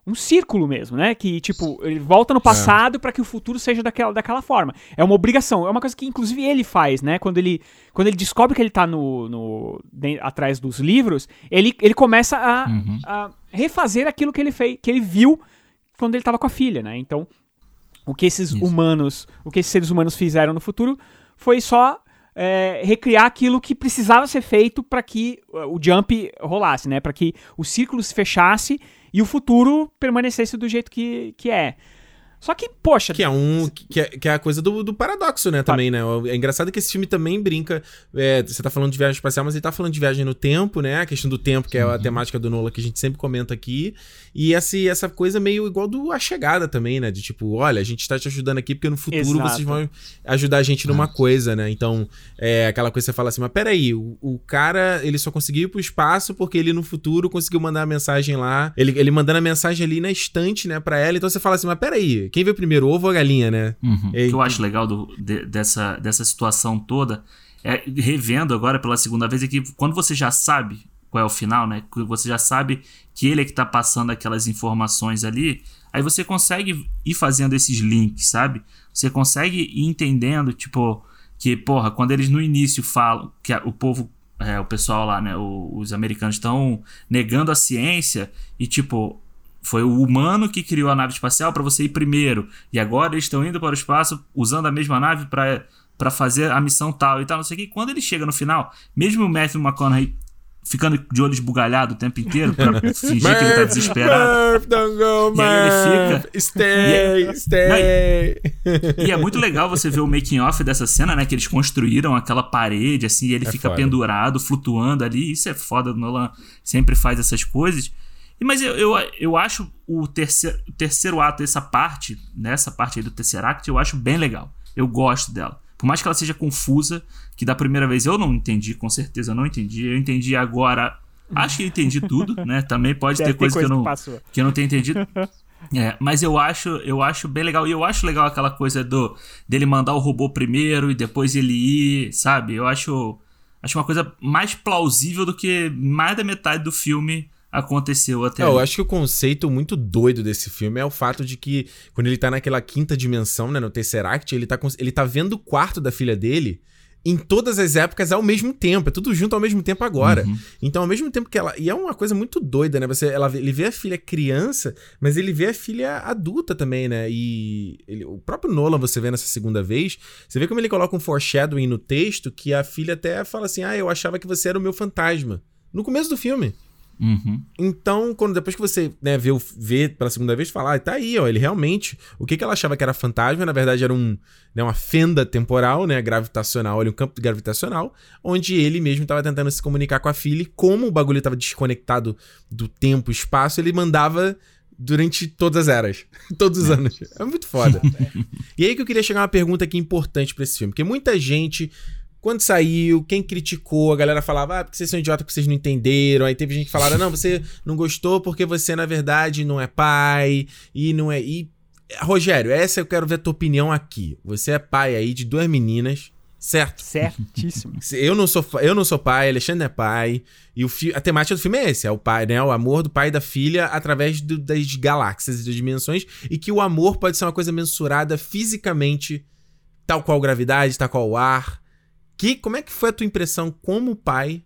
um círculo mesmo, né? Que, tipo, ele volta no é. passado é. para que o futuro seja daquela, daquela forma. É uma obrigação. É uma coisa que, inclusive, ele faz, né? Quando ele, quando ele descobre que ele tá no, no atrás dos livros, ele, ele começa a, uhum. a refazer aquilo que ele fez, que ele viu quando ele tava com a filha, né? Então, o que esses Isso. humanos, o que esses seres humanos fizeram no futuro foi só é, recriar aquilo que precisava ser feito para que o jump rolasse, né? Para que o círculo se fechasse e o futuro permanecesse do jeito que, que é. Só que, poxa. Que é um. Que é, que é a coisa do, do paradoxo, né? Também, né? É engraçado que esse filme também brinca. É, você tá falando de viagem espacial, mas ele tá falando de viagem no tempo, né? A questão do tempo, que é a temática do Nola que a gente sempre comenta aqui. E essa, essa coisa meio igual do A Chegada também, né? De tipo, olha, a gente tá te ajudando aqui porque no futuro Exato. vocês vão ajudar a gente numa coisa, né? Então, é aquela coisa que você fala assim, mas peraí, o, o cara, ele só conseguiu ir pro espaço porque ele no futuro conseguiu mandar a mensagem lá. Ele, ele mandando a mensagem ali na estante, né, pra ela. Então você fala assim, mas peraí, quem veio primeiro, ovo ou a galinha, né? Uhum. o que eu acho legal do, de, dessa, dessa situação toda é revendo agora pela segunda vez é que quando você já sabe qual é o final, né? Você já sabe que ele é que tá passando aquelas informações ali. Aí você consegue ir fazendo esses links, sabe? Você consegue ir entendendo, tipo, que, porra, quando eles no início falam que o povo, é, o pessoal lá, né? O, os americanos estão negando a ciência e, tipo, foi o humano que criou a nave espacial para você ir primeiro. E agora eles estão indo para o espaço usando a mesma nave para fazer a missão tal e tal, não sei o que. Quando ele chega no final, mesmo o Matthew McConaughey ficando de olho esbugalhado o tempo inteiro pra fingir que ele tá desesperado. Murph, don't go, e aí ele fica. Stay, e, stay. e, e, é muito legal você ver o making off dessa cena, né? Que eles construíram aquela parede, assim, e ele é fica foda. pendurado, flutuando ali. Isso é foda, o Nolan sempre faz essas coisas. Mas eu, eu, eu acho o terceiro, o terceiro ato, essa parte, nessa parte aí do Tesseract, eu acho bem legal. Eu gosto dela. Por mais que ela seja confusa, que da primeira vez eu não entendi, com certeza eu não entendi. Eu entendi agora. Acho que eu entendi tudo, né? Também pode ter coisa, coisa, que, eu não, que, que eu não tenho entendido. É, mas eu acho, eu acho bem legal. E eu acho legal aquela coisa do dele mandar o robô primeiro e depois ele ir, sabe? Eu acho, acho uma coisa mais plausível do que mais da metade do filme aconteceu até. É, eu acho que o conceito muito doido desse filme é o fato de que quando ele tá naquela quinta dimensão, né, no Tesseract, ele tá, ele tá vendo o quarto da filha dele em todas as épocas ao mesmo tempo. É tudo junto ao mesmo tempo agora. Uhum. Então, ao mesmo tempo que ela. E é uma coisa muito doida, né? Você, ela, ele vê a filha criança, mas ele vê a filha adulta também, né? E ele, o próprio Nolan, você vê nessa segunda vez, você vê como ele coloca um foreshadowing no texto que a filha até fala assim: Ah, eu achava que você era o meu fantasma. No começo do filme. Uhum. Então, quando depois que você né, vê, vê pela segunda vez, fala, ah, tá aí, ó, ele realmente. O que, que ela achava que era fantasma, na verdade, era um, né, uma fenda temporal, né, gravitacional, ali, um campo gravitacional, onde ele mesmo estava tentando se comunicar com a filha, e como o bagulho estava desconectado do tempo e espaço, ele mandava durante todas as eras, todos os anos. É muito foda. e aí que eu queria chegar uma pergunta aqui importante para esse filme, porque muita gente quando saiu, quem criticou, a galera falava, ah, porque vocês são idiotas porque vocês não entenderam. Aí teve gente que falava, não, você não gostou porque você, na verdade, não é pai e não é. E, Rogério, essa eu quero ver a tua opinião aqui. Você é pai aí de duas meninas, certo? Certíssimo. Eu não sou, eu não sou pai, Alexandre é pai. E o fi, a temática do filme é esse: é o pai, né? O amor do pai e da filha através do, das galáxias e das dimensões. E que o amor pode ser uma coisa mensurada fisicamente, tal qual gravidade, tal qual o ar que, como é que foi a tua impressão como pai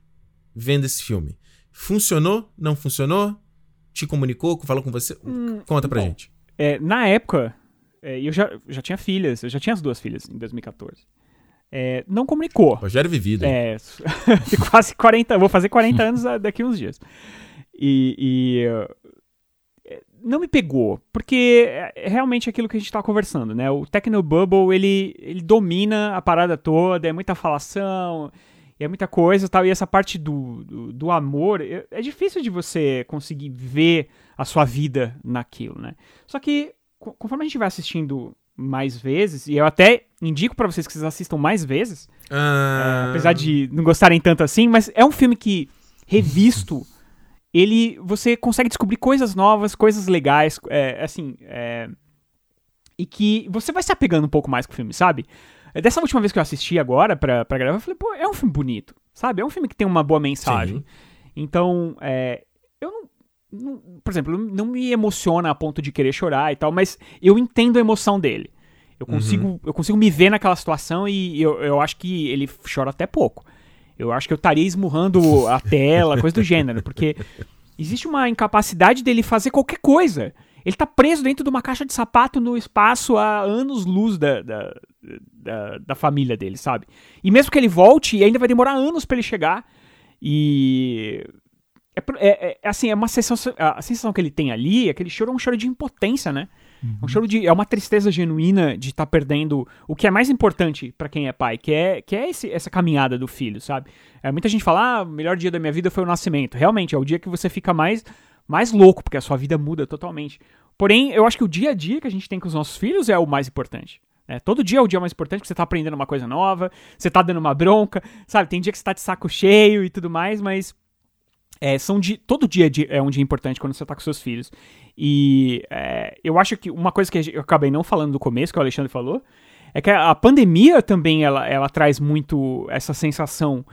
vendo esse filme? Funcionou? Não funcionou? Te comunicou? Falou com você? Hum, Conta pra bom, gente. É, na época, é, eu já, já tinha filhas, eu já tinha as duas filhas em 2014. É, não comunicou. Rogério Vivido. É, quase 40, vou fazer 40 anos daqui uns dias. E, e não me pegou, porque é realmente aquilo que a gente tá conversando, né? O Technobubble, ele, ele domina a parada toda, é muita falação, é muita coisa tal, e essa parte do, do, do amor, é, é, difícil de você conseguir ver a sua vida naquilo, né? Só que, conforme a gente vai assistindo mais vezes, e eu até indico para vocês que vocês assistam mais vezes, ah. é, apesar de não gostarem tanto assim, mas é um filme que, revisto ele você consegue descobrir coisas novas, coisas legais, é, assim, é, e que você vai se apegando um pouco mais com o filme, sabe? Dessa última vez que eu assisti agora pra, pra gravar, eu falei, pô, é um filme bonito, sabe? É um filme que tem uma boa mensagem. Sim. Então, é, eu não, não, por exemplo, não me emociona a ponto de querer chorar e tal, mas eu entendo a emoção dele. Eu consigo, uhum. eu consigo me ver naquela situação e eu, eu acho que ele chora até pouco. Eu acho que eu estaria esmurrando a tela, coisa do gênero, porque existe uma incapacidade dele fazer qualquer coisa. Ele tá preso dentro de uma caixa de sapato no espaço há anos-luz da, da, da, da, família dele, sabe? E mesmo que ele volte, ainda vai demorar anos para ele chegar. E. É, é, é, assim, é uma sensação. A sensação que ele tem ali, aquele choro é um choro de impotência, né? Uhum. É um choro de. É uma tristeza genuína de estar tá perdendo o que é mais importante para quem é pai, que é, que é esse, essa caminhada do filho, sabe? É, muita gente fala, ah, o melhor dia da minha vida foi o nascimento. Realmente, é o dia que você fica mais, mais louco, porque a sua vida muda totalmente. Porém, eu acho que o dia a dia que a gente tem com os nossos filhos é o mais importante. É, todo dia é o dia mais importante, que você tá aprendendo uma coisa nova, você tá dando uma bronca, sabe? Tem dia que você tá de saco cheio e tudo mais, mas é, são de, todo dia é um dia importante quando você tá com seus filhos. E é, eu acho que uma coisa que eu acabei não falando no começo, que o Alexandre falou, é que a pandemia também ela, ela traz muito essa sensação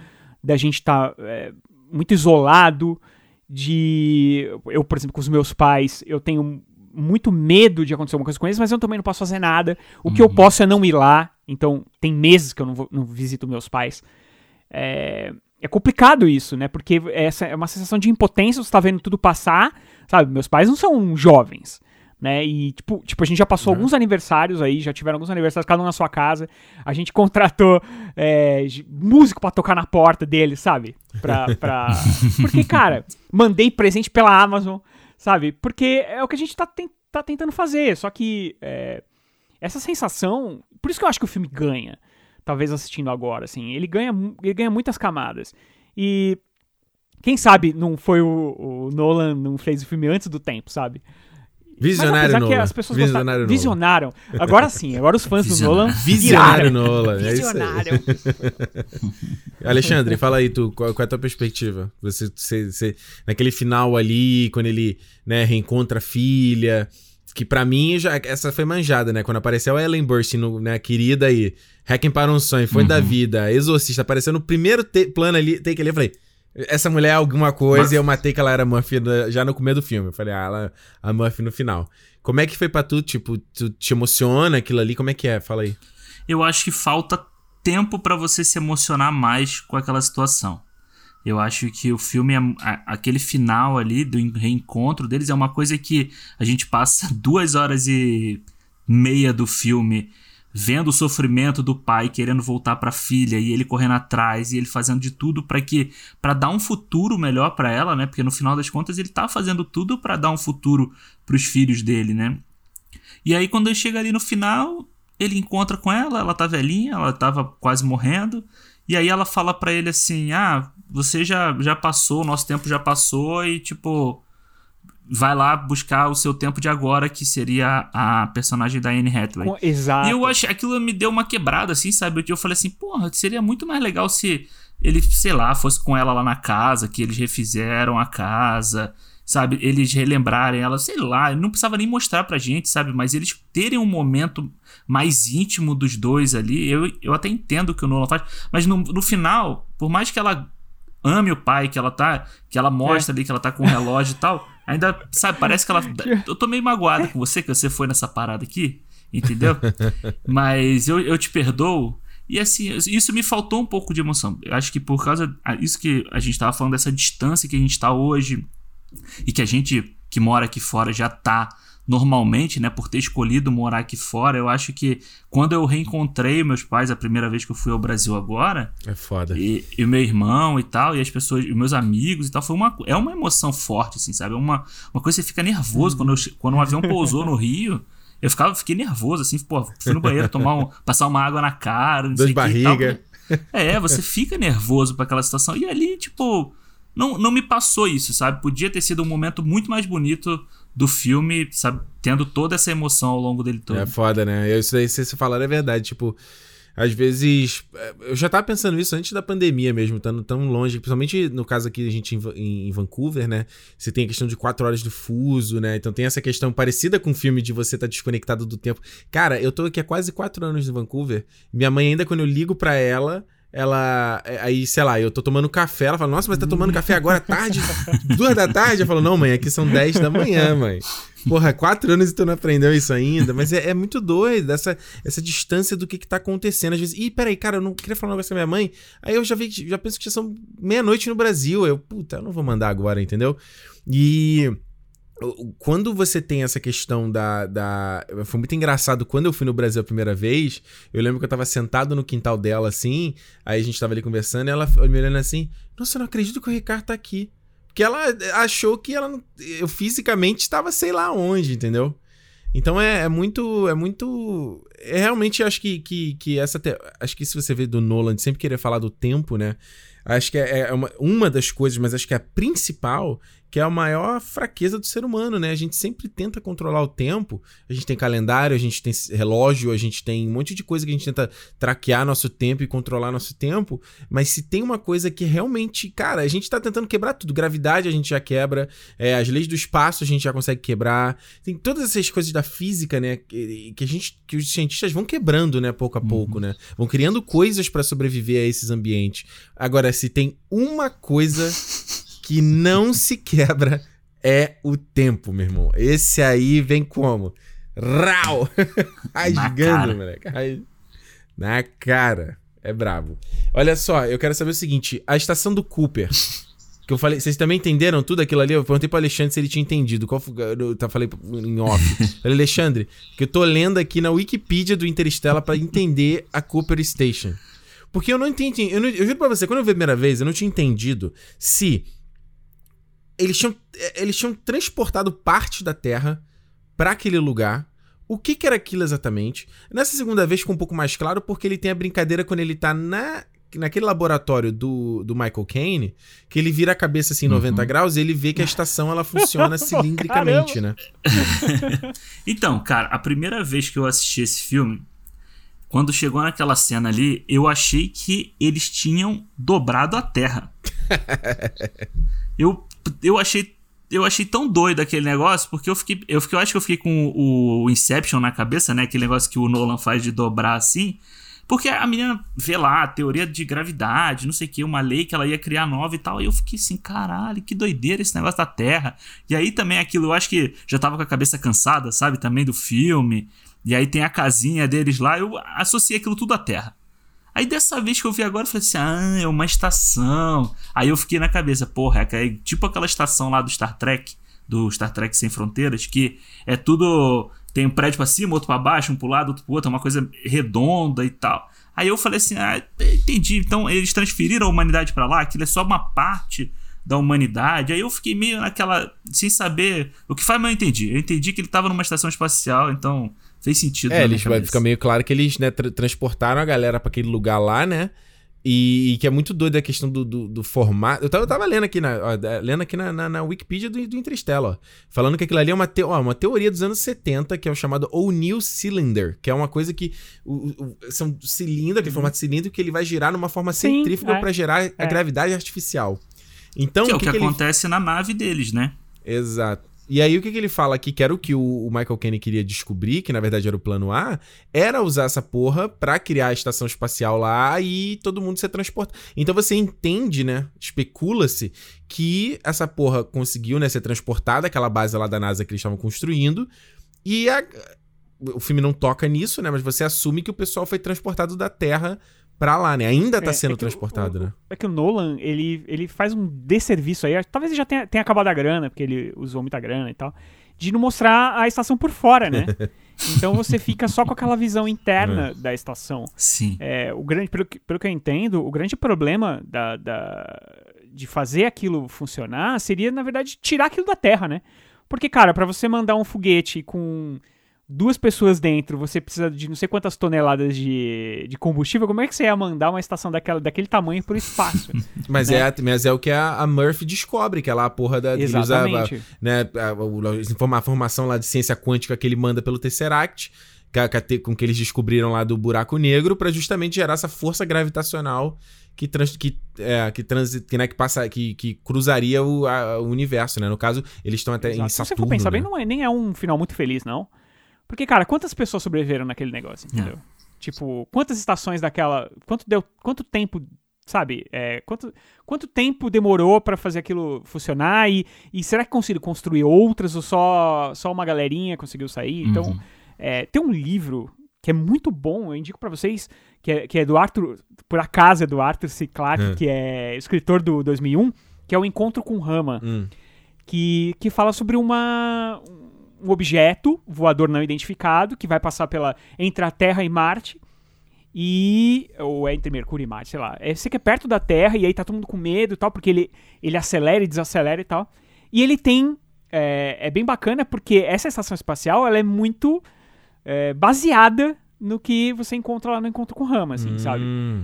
da gente estar tá, é, muito isolado, de. Eu, por exemplo, com os meus pais, eu tenho muito medo de acontecer alguma coisa com eles, mas eu também não posso fazer nada. O uhum. que eu uhum. posso é não ir lá. Então, tem meses que eu não, vou, não visito meus pais. É, é complicado isso, né? Porque essa é uma sensação de impotência, você tá vendo tudo passar, sabe? Meus pais não são jovens, né? E, tipo, tipo a gente já passou uhum. alguns aniversários aí, já tiveram alguns aniversários, cada um na sua casa. A gente contratou é, músico para tocar na porta deles, sabe? Pra, pra... Porque, cara, mandei presente pela Amazon, sabe? Porque é o que a gente tá, ten tá tentando fazer, só que é, essa sensação... Por isso que eu acho que o filme ganha talvez assistindo agora, assim. Ele ganha, ele ganha muitas camadas. E Quem sabe não foi o, o Nolan, não fez o filme antes do tempo, sabe? Visionário Nolan. que as pessoas Visionário gostaram, Visionaram. Agora sim, agora os fãs do Nolan Visionário Nolan. É Visionário. Alexandre, fala aí tu, qual, qual, é a tua perspectiva? Você, você, você, naquele final ali, quando ele né, reencontra a filha, que para mim já essa foi manjada, né? Quando apareceu a Ellen Burstyn, né, querida aí, Hacking para um sonho, foi uhum. da vida, Exorcista, apareceu no primeiro plano ali, take ali, eu falei, essa mulher é alguma coisa Mas... e eu matei que ela era Murphy já no começo do filme. Eu falei, ah, ela a Murphy no final. Como é que foi pra tu? Tipo, tu te emociona aquilo ali? Como é que é? Fala aí. Eu acho que falta tempo para você se emocionar mais com aquela situação. Eu acho que o filme, aquele final ali do reencontro deles é uma coisa que a gente passa duas horas e meia do filme vendo o sofrimento do pai querendo voltar para a filha e ele correndo atrás e ele fazendo de tudo para que para dar um futuro melhor para ela, né? Porque no final das contas ele tá fazendo tudo para dar um futuro para os filhos dele, né? E aí quando ele chega ali no final, ele encontra com ela, ela tá velhinha, ela tava quase morrendo, e aí ela fala para ele assim: "Ah, você já já passou, o nosso tempo já passou e tipo, vai lá buscar o seu tempo de agora, que seria a personagem da Anne Hathaway. Exato. E eu achei, aquilo me deu uma quebrada, assim, sabe? Eu falei assim, porra, seria muito mais legal se ele, sei lá, fosse com ela lá na casa, que eles refizeram a casa, sabe? Eles relembrarem ela, sei lá, não precisava nem mostrar pra gente, sabe? Mas eles terem um momento mais íntimo dos dois ali, eu, eu até entendo o que o Nolan faz, mas no, no final, por mais que ela ame o pai, que ela tá, que ela mostra é. ali que ela tá com o relógio e tal, Ainda, sabe, parece que ela. Eu tô meio magoado com você, que você foi nessa parada aqui, entendeu? Mas eu, eu te perdoo. E assim, isso me faltou um pouco de emoção. Eu acho que por causa. Isso que a gente tava falando, dessa distância que a gente tá hoje, e que a gente que mora aqui fora já tá normalmente, né, por ter escolhido morar aqui fora, eu acho que quando eu reencontrei meus pais a primeira vez que eu fui ao Brasil agora, é foda. E, e meu irmão e tal, e as pessoas, e meus amigos e tal, foi uma é uma emoção forte assim, sabe? É uma uma coisa que você fica nervoso quando eu, quando um avião pousou no Rio, eu ficava, fiquei nervoso assim, pô, fui no banheiro tomar um, passar uma água na cara, não Dois sei barriga. Que, é, você fica nervoso para aquela situação. E ali, tipo, não, não me passou isso, sabe? Podia ter sido um momento muito mais bonito do filme, sabe? Tendo toda essa emoção ao longo dele todo. É foda, né? Isso aí, se você falar, é verdade. Tipo, às vezes. É, eu já tava pensando isso antes da pandemia mesmo, estando tão longe. Principalmente no caso aqui, a gente em, em, Vancouver, né? Você tem a questão de quatro horas do fuso, né? Então tem essa questão parecida com o filme de você estar tá desconectado do tempo. Cara, eu tô aqui há quase quatro anos em Vancouver. Minha mãe, ainda quando eu ligo pra ela ela. É, aí, sei lá, eu tô tomando café. Ela fala, nossa, mas tá tomando café agora tarde? Duas da tarde? Eu falo, não, mãe, aqui são dez da manhã, mãe. Porra, quatro anos e tu não aprendeu isso ainda. Mas é, é, muito doido essa, essa distância do que, que tá acontecendo. Às vezes, ih, peraí, cara, eu não queria falar um negócio com a minha mãe. Aí eu já vi, já penso que já são meia-noite no Brasil. Eu, puta, eu não vou mandar agora, entendeu? E quando você tem essa questão da, da. Foi muito engraçado. Quando eu fui no Brasil a primeira vez, eu lembro que eu tava sentado no quintal dela assim. Aí a gente tava ali conversando e ela me olhando assim: Nossa, eu não acredito que o Ricardo tá aqui. Porque ela achou que ela, eu fisicamente estava sei lá onde, entendeu? Então é, é muito. É muito. É realmente acho que, que, que essa. Te... Acho que se você vê do Nolan sempre querer falar do tempo, né? Acho que é, é uma, uma das coisas, mas acho que a principal que é a maior fraqueza do ser humano, né? A gente sempre tenta controlar o tempo. A gente tem calendário, a gente tem relógio, a gente tem um monte de coisa que a gente tenta traquear nosso tempo e controlar nosso tempo. Mas se tem uma coisa que realmente, cara, a gente tá tentando quebrar tudo. Gravidade a gente já quebra, é, as leis do espaço a gente já consegue quebrar. Tem todas essas coisas da física, né? Que, que a gente, que os cientistas vão quebrando, né? Pouco a uhum. pouco, né? Vão criando coisas para sobreviver a esses ambientes. Agora, se tem uma coisa que não se quebra é o tempo, meu irmão. Esse aí vem como? Rau! Rasgando, moleque. Na cara. É brabo. Olha só, eu quero saber o seguinte: a estação do Cooper. Que eu falei, vocês também entenderam tudo aquilo ali? Eu perguntei pro Alexandre se ele tinha entendido. Qual foi, eu tá, falei em off. falei, Alexandre, que eu tô lendo aqui na Wikipedia do Interstellar para entender a Cooper Station. Porque eu não entendi. Eu, não, eu juro pra você, quando eu vi a primeira vez, eu não tinha entendido se eles tinham, é, eles tinham transportado parte da Terra para aquele lugar. O que, que, era aquilo exatamente? Nessa segunda vez ficou um pouco mais claro porque ele tem a brincadeira quando ele tá na naquele laboratório do, do Michael Caine, que ele vira a cabeça assim 90 uhum. graus e ele vê que a estação ela funciona cilindricamente, né? então, cara, a primeira vez que eu assisti esse filme, quando chegou naquela cena ali, eu achei que eles tinham dobrado a Terra. eu, eu achei eu achei tão doido aquele negócio, porque eu fiquei. Eu, fiquei, eu acho que eu fiquei com o, Inception na cabeça, né? Aquele negócio que o Nolan faz de dobrar assim. Porque a menina vê lá a teoria de gravidade, não sei o que, uma lei que ela ia criar nova e tal. E eu fiquei assim, caralho, que doideira esse negócio da Terra. E aí também aquilo, eu acho que já tava com a cabeça cansada, sabe? Também do filme. E aí tem a casinha deles lá. Eu associei aquilo tudo à Terra. Aí dessa vez que eu vi agora, eu falei assim: ah, é uma estação. Aí eu fiquei na cabeça, porra, é, é tipo aquela estação lá do Star Trek, do Star Trek Sem Fronteiras, que é tudo. Tem um prédio pra cima, outro pra baixo, um pro lado, outro pro outro, é uma coisa redonda e tal. Aí eu falei assim: ah, entendi. Então eles transferiram a humanidade para lá, aquilo é só uma parte da humanidade. Aí eu fiquei meio naquela. sem saber. O que faz, mas eu entendi. Eu entendi que ele tava numa estação espacial, então Fez sentido. É, eles, fica meio claro que eles né, tra transportaram a galera para aquele lugar lá, né? E, e, que é muito doido a questão do, do, do formato. Eu tava, eu tava, lendo aqui na, ó, lendo aqui na, na, na Wikipedia do, do Interstellar, falando que aquilo ali é uma, te, ó, uma teoria dos anos 70, que é o chamado O'Neill Cylinder, que é uma coisa que. O, o, são cilindro, aquele uhum. formato cilíndrico, que ele vai girar numa forma Sim, centrífuga é, para gerar é. a gravidade artificial. Então, que é o que, que, que acontece ele... na nave deles, né? Exato. E aí o que, que ele fala aqui, que era o que o, Michael Caine queria descobrir, que na verdade era o plano A, era usar essa porra pra criar a estação espacial lá e todo mundo ser transportado. Então você entende, né? Especula-se que essa porra conseguiu, né, ser transportada, aquela base lá da NASA que eles estavam construindo, e a, o filme não toca nisso, né? Mas você assume que o pessoal foi transportado da Terra pra lá, né? Ainda tá é, sendo é transportado, o, né? É que o Nolan, ele, ele faz um desserviço aí. Talvez ele já tenha, tenha acabado a grana, porque ele usou muita grana e tal. De não mostrar a estação por fora, né? então você fica só com aquela visão interna é. da estação. Sim. É, o grande, pelo, que, pelo que eu entendo, o grande problema da, da, de fazer aquilo funcionar seria, na verdade, tirar aquilo da Terra, né? Porque, cara, para você mandar um foguete com duas pessoas dentro, você precisa de não sei quantas toneladas de, de combustível, como é que você ia mandar uma estação daquela, daquele tamanho pro espaço? mas, né? é, mas é o que a, a Murphy descobre, que é lá a porra da... Exatamente. Usa, né, a, a, a, formação lá de ciência quântica que ele manda pelo Tesseract, que, com que eles descobriram lá do buraco negro, para justamente gerar essa força gravitacional que trans, que é, que, trans, que, né, que passa que, que cruzaria o, a, o universo, né? No caso, eles estão até Exato. em Saturno. Se você for pensar né? bem, não é, nem é um final muito feliz, não. Porque, cara, quantas pessoas sobreviveram naquele negócio, entendeu? É. Tipo, quantas estações daquela. Quanto deu. Quanto tempo. Sabe? É, quanto, quanto tempo demorou para fazer aquilo funcionar? E, e será que conseguiu construir outras ou só, só uma galerinha conseguiu sair? Então, uhum. é, tem um livro que é muito bom, eu indico para vocês, que é, que é do Arthur, por acaso é do Arthur C. Clarke, é. que é escritor do 2001, que é o Encontro com Rama, hum. que, que fala sobre uma, um objeto voador não identificado que vai passar pela entre a Terra e Marte e ou é entre Mercúrio e Marte, sei lá. É, você que é perto da Terra e aí tá todo mundo com medo e tal, porque ele ele acelera e desacelera e tal. E ele tem é, é bem bacana porque essa estação espacial ela é muito é, baseada no que você encontra lá no Encontro com Rama, assim, hum. sabe?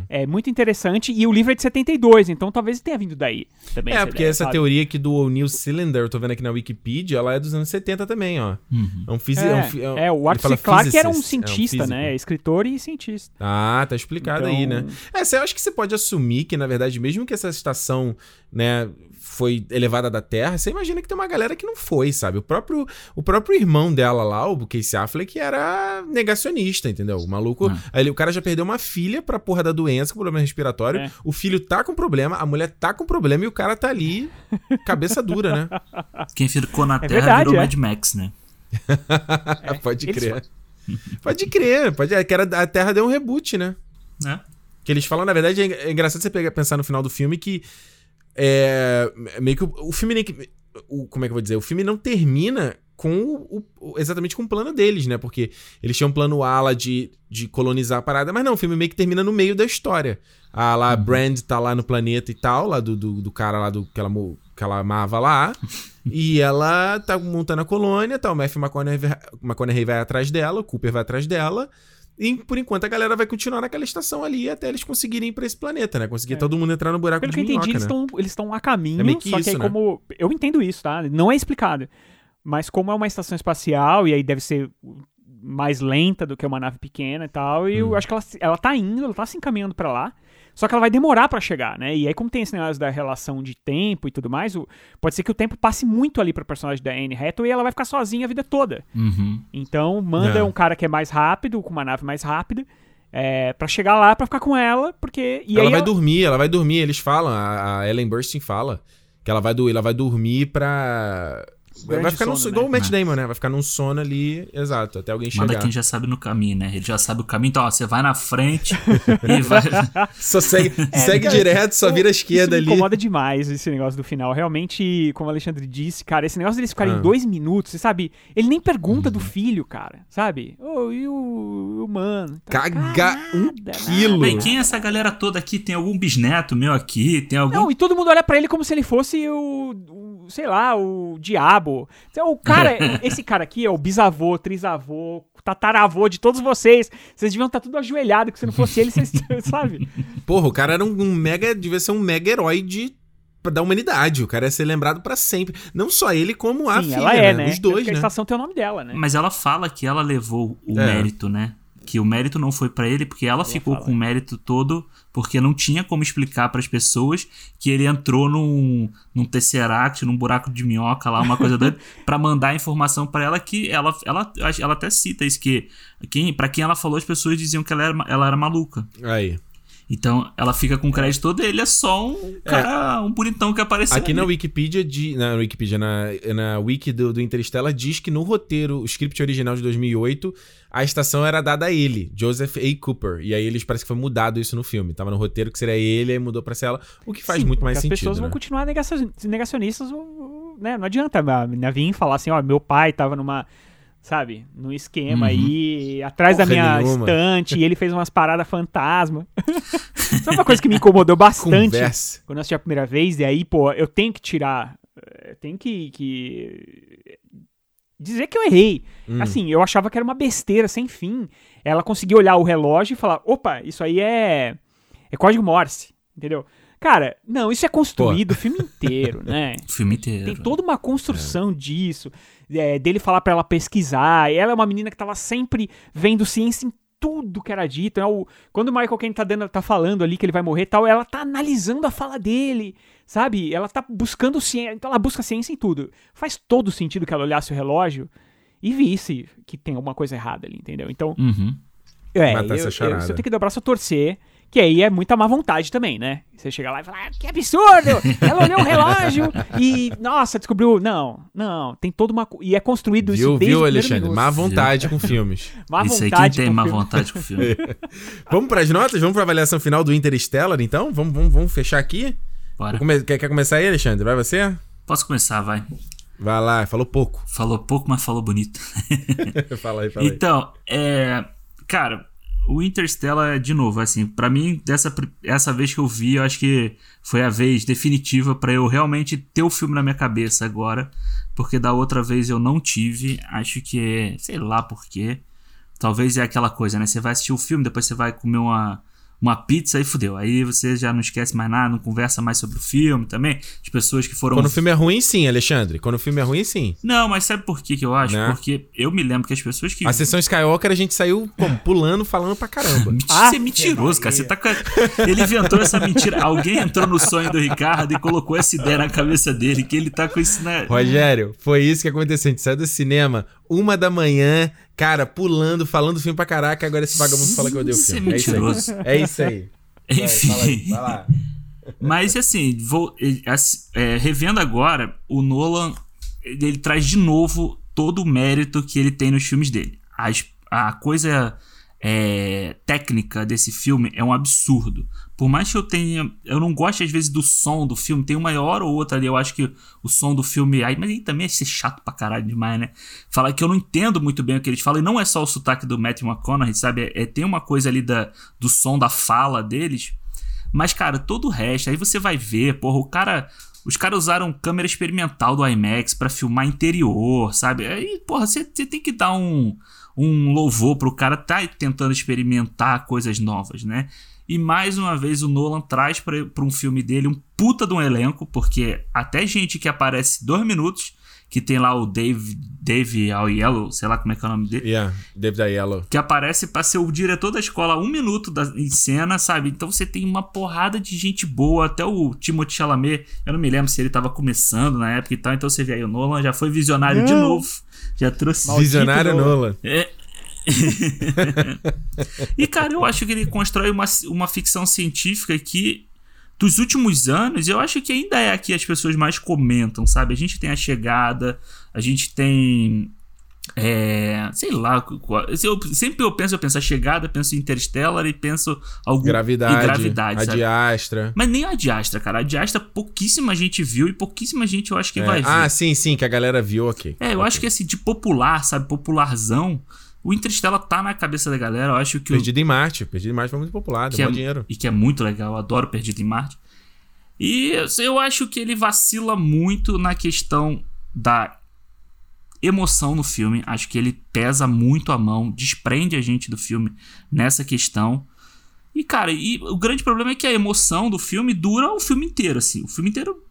É muito interessante. E o livro é de 72, então talvez tenha vindo daí também. É, porque ideia, essa sabe? teoria aqui do O'Neill Cylinder, eu tô vendo aqui na Wikipedia, ela é dos anos 70 também, ó. Uhum. É um físico. É, é, um, é, o Arthur C. Clarke era um cientista, é um né? Escritor e cientista. Ah, tá explicado então... aí, né? É, eu acho que você pode assumir que, na verdade, mesmo que essa estação, né, foi elevada da Terra, você imagina que tem uma galera que não foi, sabe? O próprio, o próprio irmão dela lá, o Casey Affleck, era negacionista, entendeu? O maluco. Ah. Aí, o cara já perdeu uma filha pra porra da doença, com problema respiratório. É. O filho tá com problema, a mulher tá com problema e o cara tá ali, cabeça dura, né? Quem ficou na é Terra verdade, virou é. Mad Max, né? pode crer. Pode crer, pode, é que era, a Terra deu um reboot, né? É. Que eles falam, na verdade, é engraçado você pegar, pensar no final do filme que é, meio que o, o filme nem que. O, como é que eu vou dizer? O filme não termina com o, o, exatamente com o plano deles, né? Porque eles tinham um plano A lá de, de colonizar a parada, mas não, o filme meio que termina no meio da história. A lá, uhum. Brand tá lá no planeta e tal, lá do, do, do cara lá do, que, ela, que ela amava lá. e ela tá montando a colônia, tal. O Matthew McConaughey, McConaughey vai atrás dela, o Cooper vai atrás dela. E por enquanto a galera vai continuar naquela estação ali até eles conseguirem ir pra esse planeta, né? Conseguir é. todo mundo entrar no buraco Pelo de que eu entendi, né? eles estão a caminho, é que só que aí né? como... Eu entendo isso, tá? Não é explicado. Mas como é uma estação espacial, e aí deve ser mais lenta do que uma nave pequena e tal, e hum. eu acho que ela, ela tá indo, ela tá se encaminhando para lá, só que ela vai demorar para chegar, né? E aí, como tem esse negócio da relação de tempo e tudo mais, o, pode ser que o tempo passe muito ali pra personagem da Anne Hathaway e ela vai ficar sozinha a vida toda. Uhum. Então, manda é. um cara que é mais rápido, com uma nave mais rápida, é, para chegar lá para ficar com ela, porque. ela vai ela... dormir, ela vai dormir. Eles falam, a, a Ellen Burstyn fala que ela vai, ela vai dormir pra vai ficar sono, num, né? igual o Matt Damon, né? Vai ficar num sono ali, exato, até alguém chegar. Manda quem já sabe no caminho, né? Ele já sabe o caminho, então, ó, você vai na frente e vai. Só segue, é, segue então, direto, só vira a esquerda isso ali. Me incomoda demais esse negócio do final. Realmente, como o Alexandre disse, cara, esse negócio deles ficarem ah. dois minutos, você sabe? Ele nem pergunta do uhum. filho, cara, sabe? Oh, e o, o mano? Caga um quilo. Bem, quem é essa galera toda aqui? Tem algum bisneto meu aqui? Tem algum. Não, e todo mundo olha para ele como se ele fosse o, o sei lá, o diabo. Então, o cara, esse cara aqui é o bisavô, trisavô, tataravô de todos vocês. Vocês deviam estar tudo ajoelhado, que se não fosse ele, vocês, sabe? Porra, o cara era um, um mega, devia ser um mega herói de da humanidade. O cara ia ser lembrado para sempre. Não só ele, como a Sim, filha, ela é, né? né? Os dois, né? a estação tem o nome dela, né? Mas ela fala que ela levou o é. mérito, né? Que o mérito não foi para ele, porque ela, ela ficou fala. com o mérito todo, porque não tinha como explicar para as pessoas que ele entrou num, num tesseract, num buraco de minhoca lá, uma coisa doida, para mandar informação para ela que ela, ela, ela até cita isso que quem, para quem ela falou, as pessoas diziam que ela era, ela era maluca. Aí. Então ela fica com o crédito todo, ele é só um é. cara, é. um bonitão que apareceu. Aqui ali. na Wikipedia, de, na Wikipedia, na, na wiki do, do Interstellar, diz que no roteiro, o script original de 2008, a estação era dada a ele, Joseph A. Cooper. E aí eles parece que foi mudado isso no filme. Tava no roteiro que seria ele, aí mudou pra ser ela, o que faz Sim, muito mais as sentido. As pessoas né? vão continuar negacionistas, né? Não adianta né, vir falar assim, ó, meu pai tava numa sabe? No esquema uhum. aí, atrás Porra da minha nenhuma. estante, e ele fez umas paradas fantasma. Sabe uma coisa que me incomodou bastante quando eu assisti a primeira vez? E aí, pô, eu tenho que tirar. Eu tenho que, que dizer que eu errei. Hum. Assim, eu achava que era uma besteira sem fim. Ela conseguia olhar o relógio e falar: opa, isso aí é, é código Morse, entendeu? Cara, não, isso é construído Pô. o filme inteiro, né? o filme inteiro. Tem toda uma construção é. disso, é, dele falar para ela pesquisar. Ela é uma menina que tava sempre vendo ciência em tudo que era dito. É o, quando o Michael Caine tá, dando, tá falando ali que ele vai morrer e tal, ela tá analisando a fala dele, sabe? Ela tá buscando ciência, então ela busca ciência em tudo. Faz todo sentido que ela olhasse o relógio e visse que tem alguma coisa errada ali, entendeu? Então, uhum. é, eu, eu, eu, eu tenho que dar o braço a torcer que aí é muita má vontade também, né? Você chega lá e fala, ah, que absurdo! Ela olhou o relógio e, nossa, descobriu. Não, não, tem toda uma. E é construído viu, isso desde Viu, Alexandre? Minuto. Má vontade com filmes. má isso vontade. Aí quem tem má filme. vontade com filme. vamos para as notas? Vamos para a avaliação final do Interstellar, então? Vamos, vamos, vamos fechar aqui? Bora. Come... Quer, quer começar aí, Alexandre? Vai você? Posso começar, vai. Vai lá, falou pouco. Falou pouco, mas falou bonito. fala aí, fala aí. Então, é. Cara, o Interstellar, de novo, assim, para mim, dessa essa vez que eu vi, eu acho que foi a vez definitiva para eu realmente ter o filme na minha cabeça agora, porque da outra vez eu não tive, acho que é, sei lá por quê. Talvez é aquela coisa, né? Você vai assistir o filme, depois você vai comer uma uma pizza e fudeu. Aí você já não esquece mais nada, não conversa mais sobre o filme também. As pessoas que foram. Quando o filme é ruim, sim, Alexandre. Quando o filme é ruim, sim. Não, mas sabe por que, que eu acho? Né? Porque eu me lembro que as pessoas que. A sessão Skywalker a gente saiu como, pulando, falando pra caramba. ah, você é mentiroso, cara. Você tá com... Ele inventou essa mentira. Alguém entrou no sonho do Ricardo e colocou essa ideia na cabeça dele, que ele tá com isso na. Rogério, foi isso que aconteceu. A gente saiu do cinema uma da manhã, cara, pulando, falando filme pra caraca, agora esse vagabundo fala que eu dei o filme. É mentiroso. É isso aí. É isso aí. Enfim. Vai, vai lá. Mas assim, vou, é, revendo agora, o Nolan ele traz de novo todo o mérito que ele tem nos filmes dele. As, a coisa é, técnica desse filme é um absurdo. Por mais que eu tenha. Eu não gosto às vezes do som do filme, tem uma hora ou outra ali. Eu acho que o som do filme. Aí, mas aí também é ser chato pra caralho demais, né? Falar que eu não entendo muito bem o que eles falam. E não é só o sotaque do Matthew McConaughey, sabe? É, é, tem uma coisa ali da, do som da fala deles. Mas, cara, todo o resto. Aí você vai ver, porra, o cara. Os caras usaram câmera experimental do IMAX para filmar interior, sabe? Aí, porra, você tem que dar um um louvor pro cara tá tentando experimentar coisas novas, né? E mais uma vez o Nolan traz para um filme dele um puta de um elenco, porque até gente que aparece dois minutos, que tem lá o Dave, Dave Aiello, sei lá como é que é o nome dele. Yeah, David Aiello. Que aparece para ser o diretor da escola um minuto da, em cena, sabe? Então você tem uma porrada de gente boa, até o Timothée Chalamet, eu não me lembro se ele tava começando na época e tal, então você vê aí o Nolan já foi visionário não. de novo. Já trouxe... Visionário Nolan. É, e, cara, eu acho que ele constrói uma, uma ficção científica que, dos últimos anos, eu acho que ainda é a que as pessoas mais comentam, sabe? A gente tem a chegada, a gente tem. É, sei lá, eu, sempre eu penso, eu penso a chegada, penso em Interstellar e penso algum gravidade, gravidade, a sabe? Diastra. Mas nem a Diastra, cara. A Diastra pouquíssima gente viu e pouquíssima gente eu acho que é. vai ver. Ah, sim, sim, que a galera viu, ok. É, eu okay. acho que assim, de popular, sabe, popularzão, o Interstellar tá na cabeça da galera, eu acho que Perdido o... em Marte. Perdido em Marte foi muito popular, deu é, dinheiro. E que é muito legal, eu adoro Perdido em Marte. E eu acho que ele vacila muito na questão da emoção no filme. Acho que ele pesa muito a mão, desprende a gente do filme nessa questão. E, cara, e o grande problema é que a emoção do filme dura o filme inteiro, assim. O filme inteiro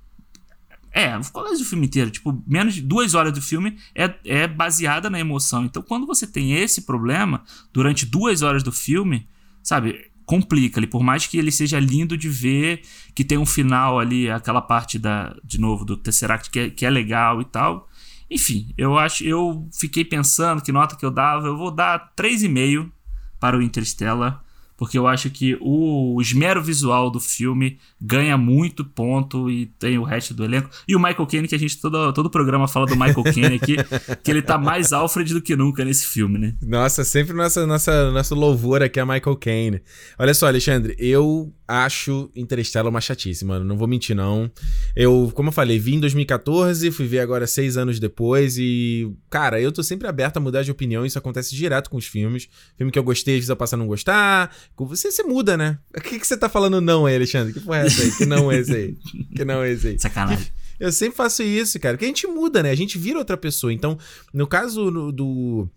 é, quase o filme inteiro. Tipo, menos de duas horas do filme é, é baseada na emoção. Então, quando você tem esse problema, durante duas horas do filme, sabe, complica ali. Por mais que ele seja lindo de ver, que tem um final ali, aquela parte da, de novo, do Tesseract que é, que é legal e tal. Enfim, eu acho, eu fiquei pensando que nota que eu dava, eu vou dar 3,5 para o Interstellar porque eu acho que o esmero visual do filme ganha muito ponto e tem o resto do elenco. E o Michael Caine, que a gente todo, todo programa fala do Michael Caine aqui, que ele tá mais Alfred do que nunca nesse filme, né? Nossa, sempre nossa, nossa, nosso louvor aqui a Michael Caine. Olha só, Alexandre, eu acho Interstellar uma chatice, mano. Não vou mentir, não. Eu, como eu falei, vi em 2014, fui ver agora seis anos depois e, cara, eu tô sempre aberto a mudar de opinião. Isso acontece direto com os filmes. Filme que eu gostei, às vezes eu passo a não gostar. Você, você muda, né? O que, que você tá falando não aí, Alexandre? Que porra é essa aí? Que não é esse aí? Que não é esse aí? Sacanagem. Eu sempre faço isso, cara. Porque a gente muda, né? A gente vira outra pessoa. Então, no caso do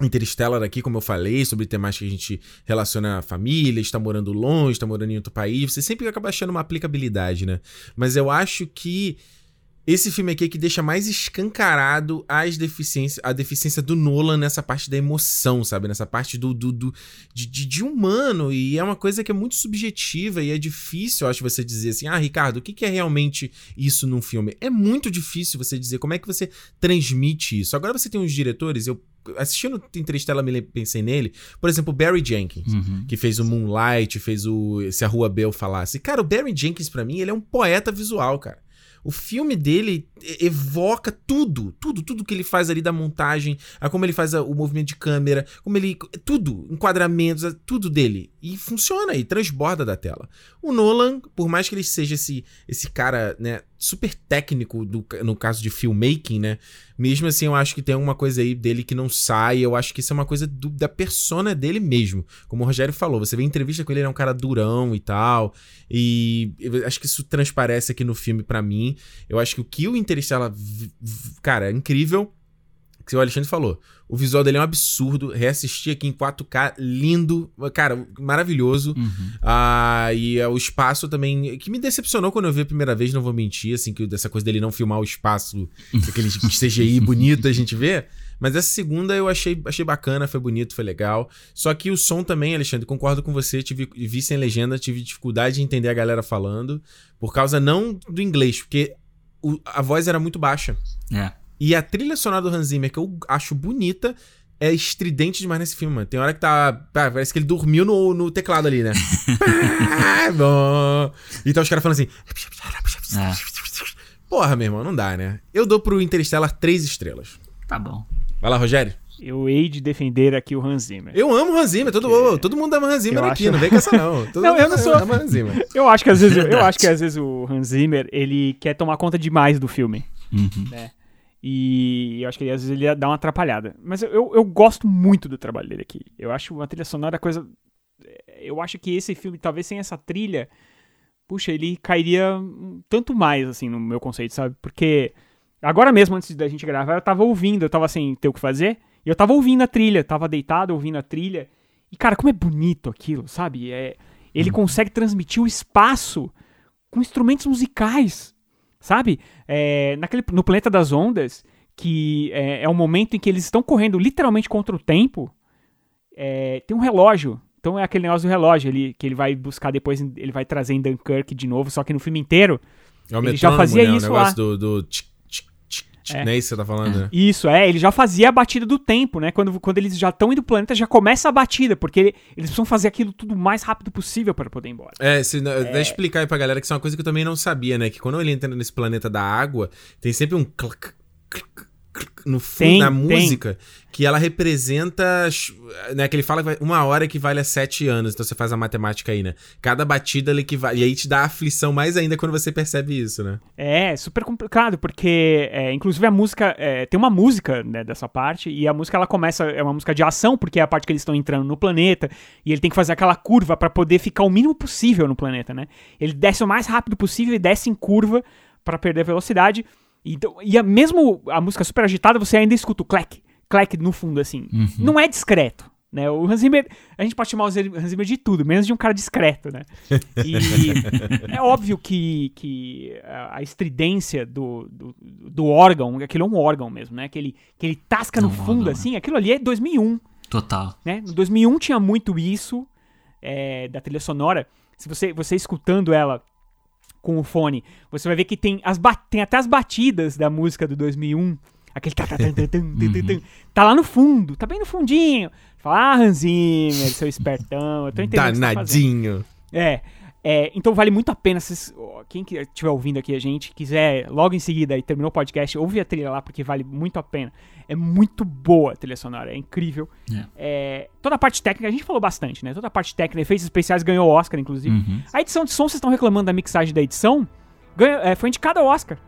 Interstellar aqui, como eu falei, sobre temas que a gente relaciona a família, está morando longe, está morando em outro país, você sempre acaba achando uma aplicabilidade, né? Mas eu acho que esse filme aqui é que deixa mais escancarado as deficiências, a deficiência do Nolan nessa parte da emoção, sabe? Nessa parte do, do, do de, de, de, humano. E é uma coisa que é muito subjetiva e é difícil, eu acho, você dizer assim: ah, Ricardo, o que, que é realmente isso num filme? É muito difícil você dizer como é que você transmite isso. Agora você tem uns diretores, eu assistindo Interstellar me pensei nele, por exemplo, o Barry Jenkins, uhum. que fez o Moonlight, fez o Se a Rua Bell Falasse. Cara, o Barry Jenkins para mim, ele é um poeta visual, cara. O filme dele evoca tudo, tudo, tudo que ele faz ali da montagem, a como ele faz o movimento de câmera, como ele. Tudo, enquadramentos, tudo dele. E funciona e transborda da tela. O Nolan, por mais que ele seja esse, esse cara, né, super técnico do, no caso de filmmaking, né? Mesmo assim, eu acho que tem alguma coisa aí dele que não sai. Eu acho que isso é uma coisa do, da persona dele mesmo. Como o Rogério falou, você vê entrevista com ele, ele é um cara durão e tal. E acho que isso transparece aqui no filme para mim. Eu acho que o que o Interstellar. Cara, é incrível que o Alexandre falou. O visual dele é um absurdo. Reassistir aqui em 4K, lindo. Cara, maravilhoso. Uhum. Ah, e é o espaço também. Que me decepcionou quando eu vi a primeira vez, não vou mentir, assim, que dessa coisa dele não filmar o espaço, aquele CGI bonito a gente vê. Mas essa segunda eu achei, achei bacana, foi bonito, foi legal. Só que o som também, Alexandre, concordo com você, tive, vi sem legenda, tive dificuldade de entender a galera falando, por causa não do inglês, porque o, a voz era muito baixa. É. E a trilha sonora do Hans Zimmer, que eu acho bonita, é estridente demais nesse filme, mano. Tem hora que tá. Parece que ele dormiu no, no teclado ali, né? ah, bom. E tá os caras falando assim. É. Porra, meu irmão, não dá, né? Eu dou pro Interstellar três estrelas. Tá bom. Vai lá, Rogério. Eu hei de defender aqui o Hans Zimmer. Eu amo o Hans Zimmer, todo, oh, todo mundo ama Hans Zimmer aqui, acho... não vem com essa não. Todo não, eu não sou. Ama Hans Zimmer. Eu acho que às vezes, eu acho que às vezes o Hans Zimmer, ele quer tomar conta demais do filme. Uhum. Né? E eu acho que às vezes ele dá uma atrapalhada. Mas eu, eu gosto muito do trabalho dele aqui. Eu acho uma trilha sonora coisa. Eu acho que esse filme, talvez sem essa trilha, puxa, ele cairia tanto mais, assim, no meu conceito, sabe? Porque agora mesmo, antes da gente gravar, eu tava ouvindo, eu tava sem ter o que fazer. E eu tava ouvindo a trilha, tava deitado ouvindo a trilha. E, cara, como é bonito aquilo, sabe? É, ele uhum. consegue transmitir o espaço com instrumentos musicais, sabe? É, naquele, no Planeta das Ondas, que é, é um momento em que eles estão correndo literalmente contra o tempo, é, tem um relógio. Então é aquele negócio do relógio ele, que ele vai buscar depois, ele vai trazer em Dunkirk de novo, só que no filme inteiro. É o ele já fazia né? isso o negócio lá. do, do é. Não é isso que você tá falando, né? Isso, é. Ele já fazia a batida do tempo, né? Quando, quando eles já estão indo pro planeta, já começa a batida, porque ele, eles precisam fazer aquilo tudo o mais rápido possível para poder ir embora. É, se, é. Deixa explicar aí pra galera que isso é uma coisa que eu também não sabia, né? Que quando ele entra nesse planeta da água, tem sempre um clic, clic, no fundo, tem, na música, tem. que ela representa, né, que ele fala que uma hora equivale a sete anos, então você faz a matemática aí, né? Cada batida ela equivale, e aí te dá aflição mais ainda quando você percebe isso, né? É, super complicado, porque, é, inclusive a música, é, tem uma música, né, dessa parte, e a música ela começa, é uma música de ação, porque é a parte que eles estão entrando no planeta, e ele tem que fazer aquela curva para poder ficar o mínimo possível no planeta, né? Ele desce o mais rápido possível e desce em curva para perder velocidade, então, e a, mesmo a música super agitada, você ainda escuta o clack, clack no fundo, assim. Uhum. Não é discreto. Né? O Hans Zimmer, a gente pode chamar o Hans Zimmer de tudo, menos de um cara discreto, né? E é óbvio que, que a estridência do, do, do, órgão, aquilo é um órgão mesmo, né? Que ele, que ele tasca no fundo, órgão, assim, aquilo ali é 2001. Total. Né? No 2001 tinha muito isso é, da trilha sonora. Se você, você escutando ela com o fone, você vai ver que tem, as tem até as batidas da música do 2001. Aquele tá, tá, tá, tá lá no fundo, tá bem no fundinho. Fala, ah, Hans Zimmer, seu espertão, eu tô entendendo Danadinho. é, é, então vale muito a pena, se, quem estiver ouvindo aqui a gente, quiser logo em seguida e terminou o podcast, ouve a trilha lá, porque vale muito a pena. É muito boa a trilha sonora, é incrível. É. É, toda a parte técnica, a gente falou bastante, né? Toda a parte técnica, efeitos especiais ganhou Oscar, inclusive. Uhum. A edição de som, vocês estão reclamando da mixagem da edição, ganhou, é, foi indicada ao Oscar.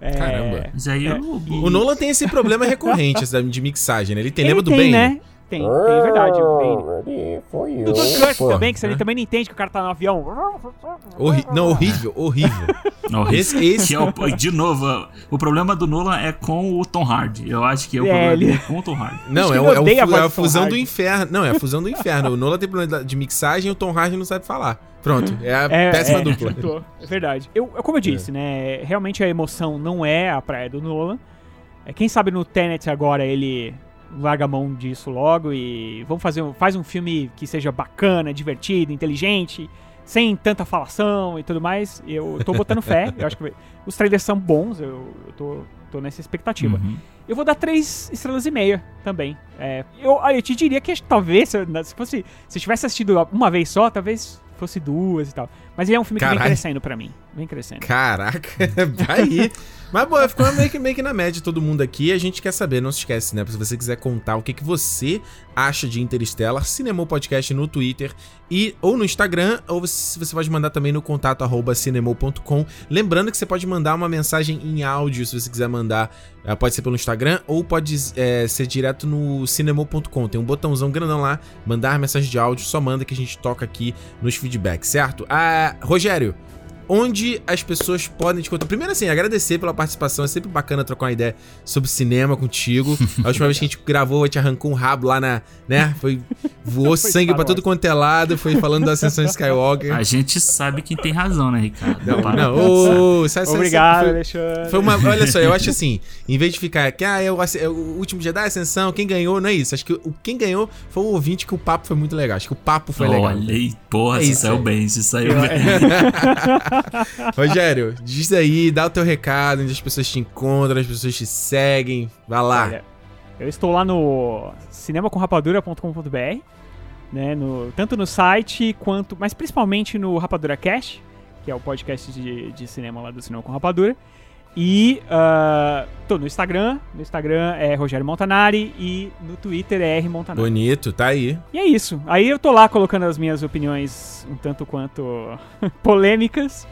É, Caramba. Mas aí é, o, o, Nolan tem esse problema recorrente de mixagem, né? Ele tem, Ele lembra do bem? Né? Tem, tem, é verdade. Bane. Do Dunkirk também, que você também não entende que o cara tá no avião. Horri não, horrível, horrível. esse, esse... É o, de novo, o problema do Nolan é com o Tom Hardy. Eu acho que é o é, problema ele... é com o Tom Hardy. Não, é, o, é, o, é a fusão do inferno. Não, é a fusão do inferno. O Nolan tem problema de mixagem e o Tom Hardy não sabe falar. Pronto, é a é, péssima é, dupla. É verdade. Eu, como eu disse, é. né? Realmente a emoção não é a praia do Nolan. É, quem sabe no Tenet agora ele larga a mão disso logo e vamos fazer faz um filme que seja bacana, divertido, inteligente, sem tanta falação e tudo mais. Eu tô botando fé, eu acho que os trailers são bons, eu, eu tô, tô nessa expectativa. Uhum. Eu vou dar três estrelas e meia também. É, eu, eu te diria que talvez, se fosse. Se tivesse assistido uma vez só, talvez fosse duas e tal. Mas ele é um filme que vem crescendo pra mim. Vem crescendo. Caraca, vai Mas, boa, ficou meio que, meio que na média todo mundo aqui. A gente quer saber, não se esquece, né? Se você quiser contar o que, que você acha de Interstellar, Cinemou Podcast no Twitter e ou no Instagram, ou você, você pode mandar também no contato arroba cinemou.com. Lembrando que você pode mandar uma mensagem em áudio, se você quiser mandar. Eh, pode ser pelo Instagram ou pode é, ser direto no cinemou.com. Tem um botãozão grandão lá, mandar mensagem de áudio, só manda que a gente toca aqui nos feedbacks, certo? Ah, Rogério, onde as pessoas podem te contar. Primeiro, assim, agradecer pela participação. É sempre bacana trocar uma ideia sobre cinema contigo. A última vez que a gente gravou, a gente arrancou um rabo lá na. né? Foi. Voou foi sangue pra todo quanto é lado. Foi falando da Ascensão Skywalker. A gente sabe quem tem razão, né, Ricardo? Não, não. Oh, sai, sai, Obrigado, foi, Alexandre. Foi uma. Olha só, eu acho assim, em vez de ficar que, ah, é o, é o último Jedi Ascensão, quem ganhou, não é isso. Acho que o, quem ganhou foi o ouvinte, que o papo foi muito legal. Acho que o papo foi legal. Olha aí, porra, é isso saiu bem, se saiu bem. Rogério, diz aí, dá o teu recado, onde as pessoas te encontram, as pessoas te seguem. Vai lá. Olha, eu estou lá no cinemacomrapadura.com.br, né, no, tanto no site quanto, mas principalmente no Rapadura Cast, que é o podcast de, de cinema lá do Cinema com Rapadura. E uh, tô no Instagram. No Instagram é Rogério Montanari e no Twitter é R Montanari. Bonito, tá aí. E é isso. Aí eu tô lá colocando as minhas opiniões um tanto quanto polêmicas.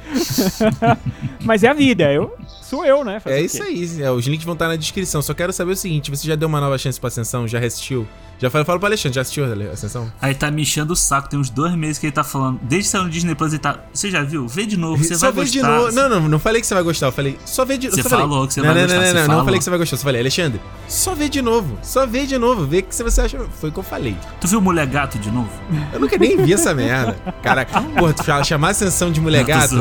Mas é a vida. Eu sou eu, né? Fazer é isso aí. É, os links vão estar na descrição. Só quero saber o seguinte: você já deu uma nova chance pra Ascensão? Já resistiu? Já falei, falo pro Alexandre, já assistiu a Ascensão? Aí tá me enchendo o saco, tem uns dois meses que ele tá falando. Desde que saiu no Disney Plus, ele tá. Você já viu? Vê de novo, você vai gostar. De novo. Não, não, não falei que você vai gostar. Eu falei, só vê de novo. Você falou que você vai gostar. Não, não, não, não, não falei que você vai gostar. Só falei, Alexandre, só vê de novo. Só vê de novo. Vê o que você acha. Foi o que eu falei. Tu viu Mulher Gato de novo? Eu nunca nem vi essa merda. Caraca, porra, tu chamar Ascensão de Mulher Gato?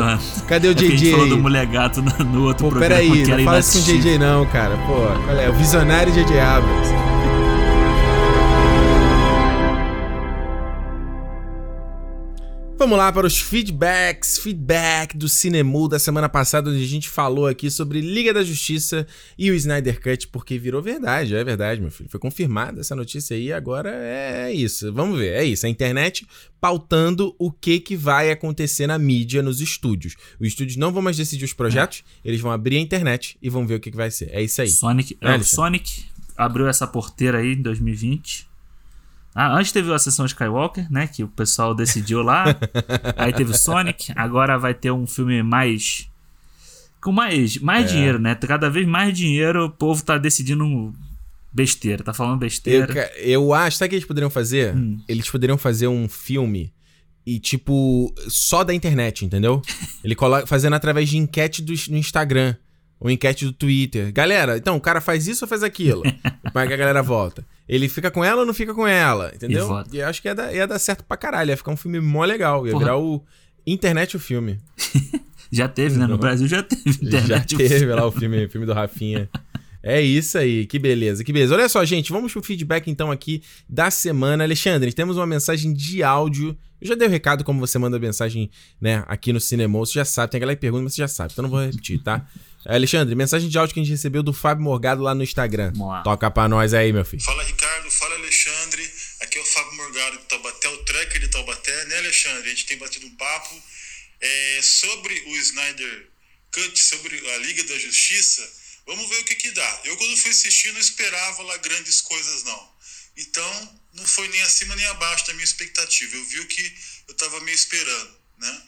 Cadê o JJ? É a gente falou do Mulher Gato no, outro programa. Peraí, não fala com o JJ não, cara. Pô, qual é? O visionário JJ Abrams. Vamos lá para os feedbacks, feedback do Cinemu da semana passada, onde a gente falou aqui sobre Liga da Justiça e o Snyder Cut, porque virou verdade, é verdade, meu filho. Foi confirmada essa notícia aí, agora é isso. Vamos ver, é isso. A internet pautando o que, que vai acontecer na mídia, nos estúdios. Os estúdios não vão mais decidir os projetos, eles vão abrir a internet e vão ver o que, que vai ser. É isso aí. Sonic, é, Sonic abriu essa porteira aí em 2020 ah, antes teve a sessão Skywalker, né? Que o pessoal decidiu lá. aí teve o Sonic. Agora vai ter um filme mais. Com mais, mais é. dinheiro, né? Cada vez mais dinheiro, o povo tá decidindo besteira, tá falando besteira. Eu, eu acho, sabe o que eles poderiam fazer? Hum. Eles poderiam fazer um filme e, tipo, só da internet, entendeu? Ele coloca, fazendo através de enquete do, no Instagram. Ou enquete do Twitter. Galera, então, o cara faz isso ou faz aquilo? Para que a galera volta. Ele fica com ela ou não fica com ela? Entendeu? E, e acho que ia dar, ia dar certo pra caralho. Ia ficar um filme mó legal. Ia Porra. virar o internet o filme. já teve, né? No Brasil já teve internet. Já teve lá o filme, filme do Rafinha. É isso aí, que beleza, que beleza. Olha só, gente, vamos pro feedback então aqui da semana. Alexandre, temos uma mensagem de áudio. Eu já dei o um recado como você manda mensagem, né, aqui no Cinema. Você já sabe, tem aquela pergunta, mas você já sabe, então não vou repetir, tá? Alexandre, mensagem de áudio que a gente recebeu do Fábio Morgado lá no Instagram. Toca pra nós aí, meu filho. Fala, Ricardo. Fala, Alexandre. Aqui é o Fábio Morgado de Taubaté, o tracker de Taubaté, né, Alexandre? A gente tem batido um papo é, sobre o Snyder Cut, sobre a Liga da Justiça. Vamos ver o que que dá. Eu, quando fui assistir, não esperava lá grandes coisas, não. Então, não foi nem acima nem abaixo da minha expectativa. Eu vi o que eu tava meio esperando, né?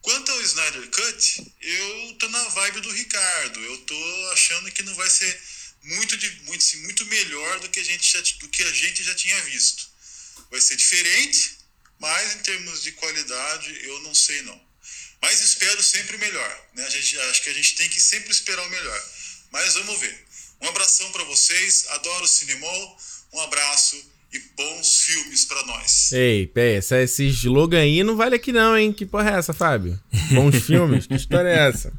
Quanto ao Snyder Cut, eu tô na vibe do Ricardo. Eu tô achando que não vai ser muito, de, muito, assim, muito melhor do que, a gente já, do que a gente já tinha visto. Vai ser diferente, mas em termos de qualidade, eu não sei não. Mas espero sempre o melhor. Né? A gente, acho que a gente tem que sempre esperar o melhor. Mas vamos ver. Um abração para vocês. Adoro o Cinemol. Um abraço e bons filmes para nós. Ei, pé, essa, esse slogan aí não vale aqui não, hein? Que porra é essa, Fábio? Bons filmes? Que história é essa?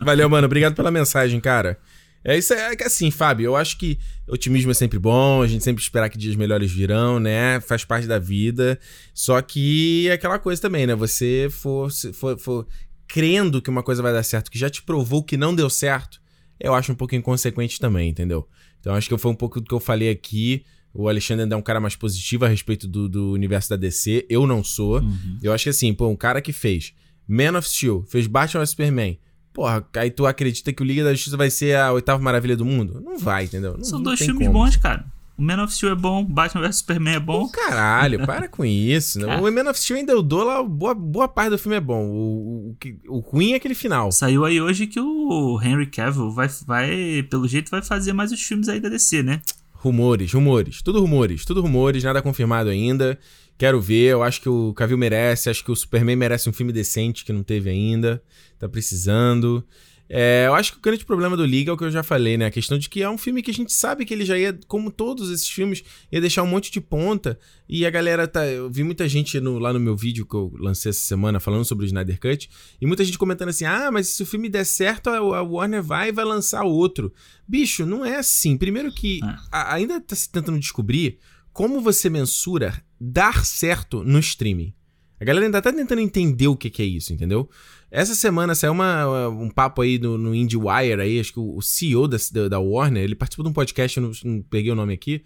Valeu, mano. Obrigado pela mensagem, cara. É isso é, é assim, Fábio. Eu acho que otimismo é sempre bom, a gente sempre esperar que dias melhores virão, né? Faz parte da vida. Só que é aquela coisa também, né? Você for, for, for crendo que uma coisa vai dar certo, que já te provou que não deu certo, eu acho um pouco inconsequente também, entendeu? Então acho que foi um pouco do que eu falei aqui. O Alexandre ainda é um cara mais positivo a respeito do, do universo da DC. Eu não sou. Uhum. Eu acho que assim, pô, um cara que fez Man of Steel, fez Batman vs Superman. Porra, aí tu acredita que o Liga da Justiça vai ser a oitava maravilha do mundo? Não vai, entendeu? Não, São não dois filmes como. bons, cara. O Man of Steel é bom, Batman vs Superman é bom. Pô, caralho, para com isso. Né? O Man of Steel ainda eu dou lá, boa, boa parte do filme é bom. O, o, o ruim é aquele final. Saiu aí hoje que o Henry Cavill vai, vai, pelo jeito, vai fazer mais os filmes aí da DC, né? Rumores, rumores. Tudo rumores, tudo rumores, nada confirmado ainda. Quero ver, eu acho que o Cavill merece, acho que o Superman merece um filme decente que não teve ainda. Tá precisando. É, eu acho que o grande problema do Liga é o que eu já falei, né? A questão de que é um filme que a gente sabe que ele já ia, como todos esses filmes, ia deixar um monte de ponta. E a galera tá. Eu vi muita gente no, lá no meu vídeo que eu lancei essa semana falando sobre o Snyder Cut. E muita gente comentando assim: ah, mas se o filme der certo, a, Warner vai e vai lançar outro. Bicho, não é assim. Primeiro que é. a, ainda tá se tentando descobrir como você mensura dar certo no streaming. A galera ainda tá tentando entender o que, que é isso, entendeu? Essa semana saiu uma, um papo aí no, no IndieWire aí, acho que o, CEO da, da Warner, ele participou de um podcast, eu não, não peguei o nome aqui,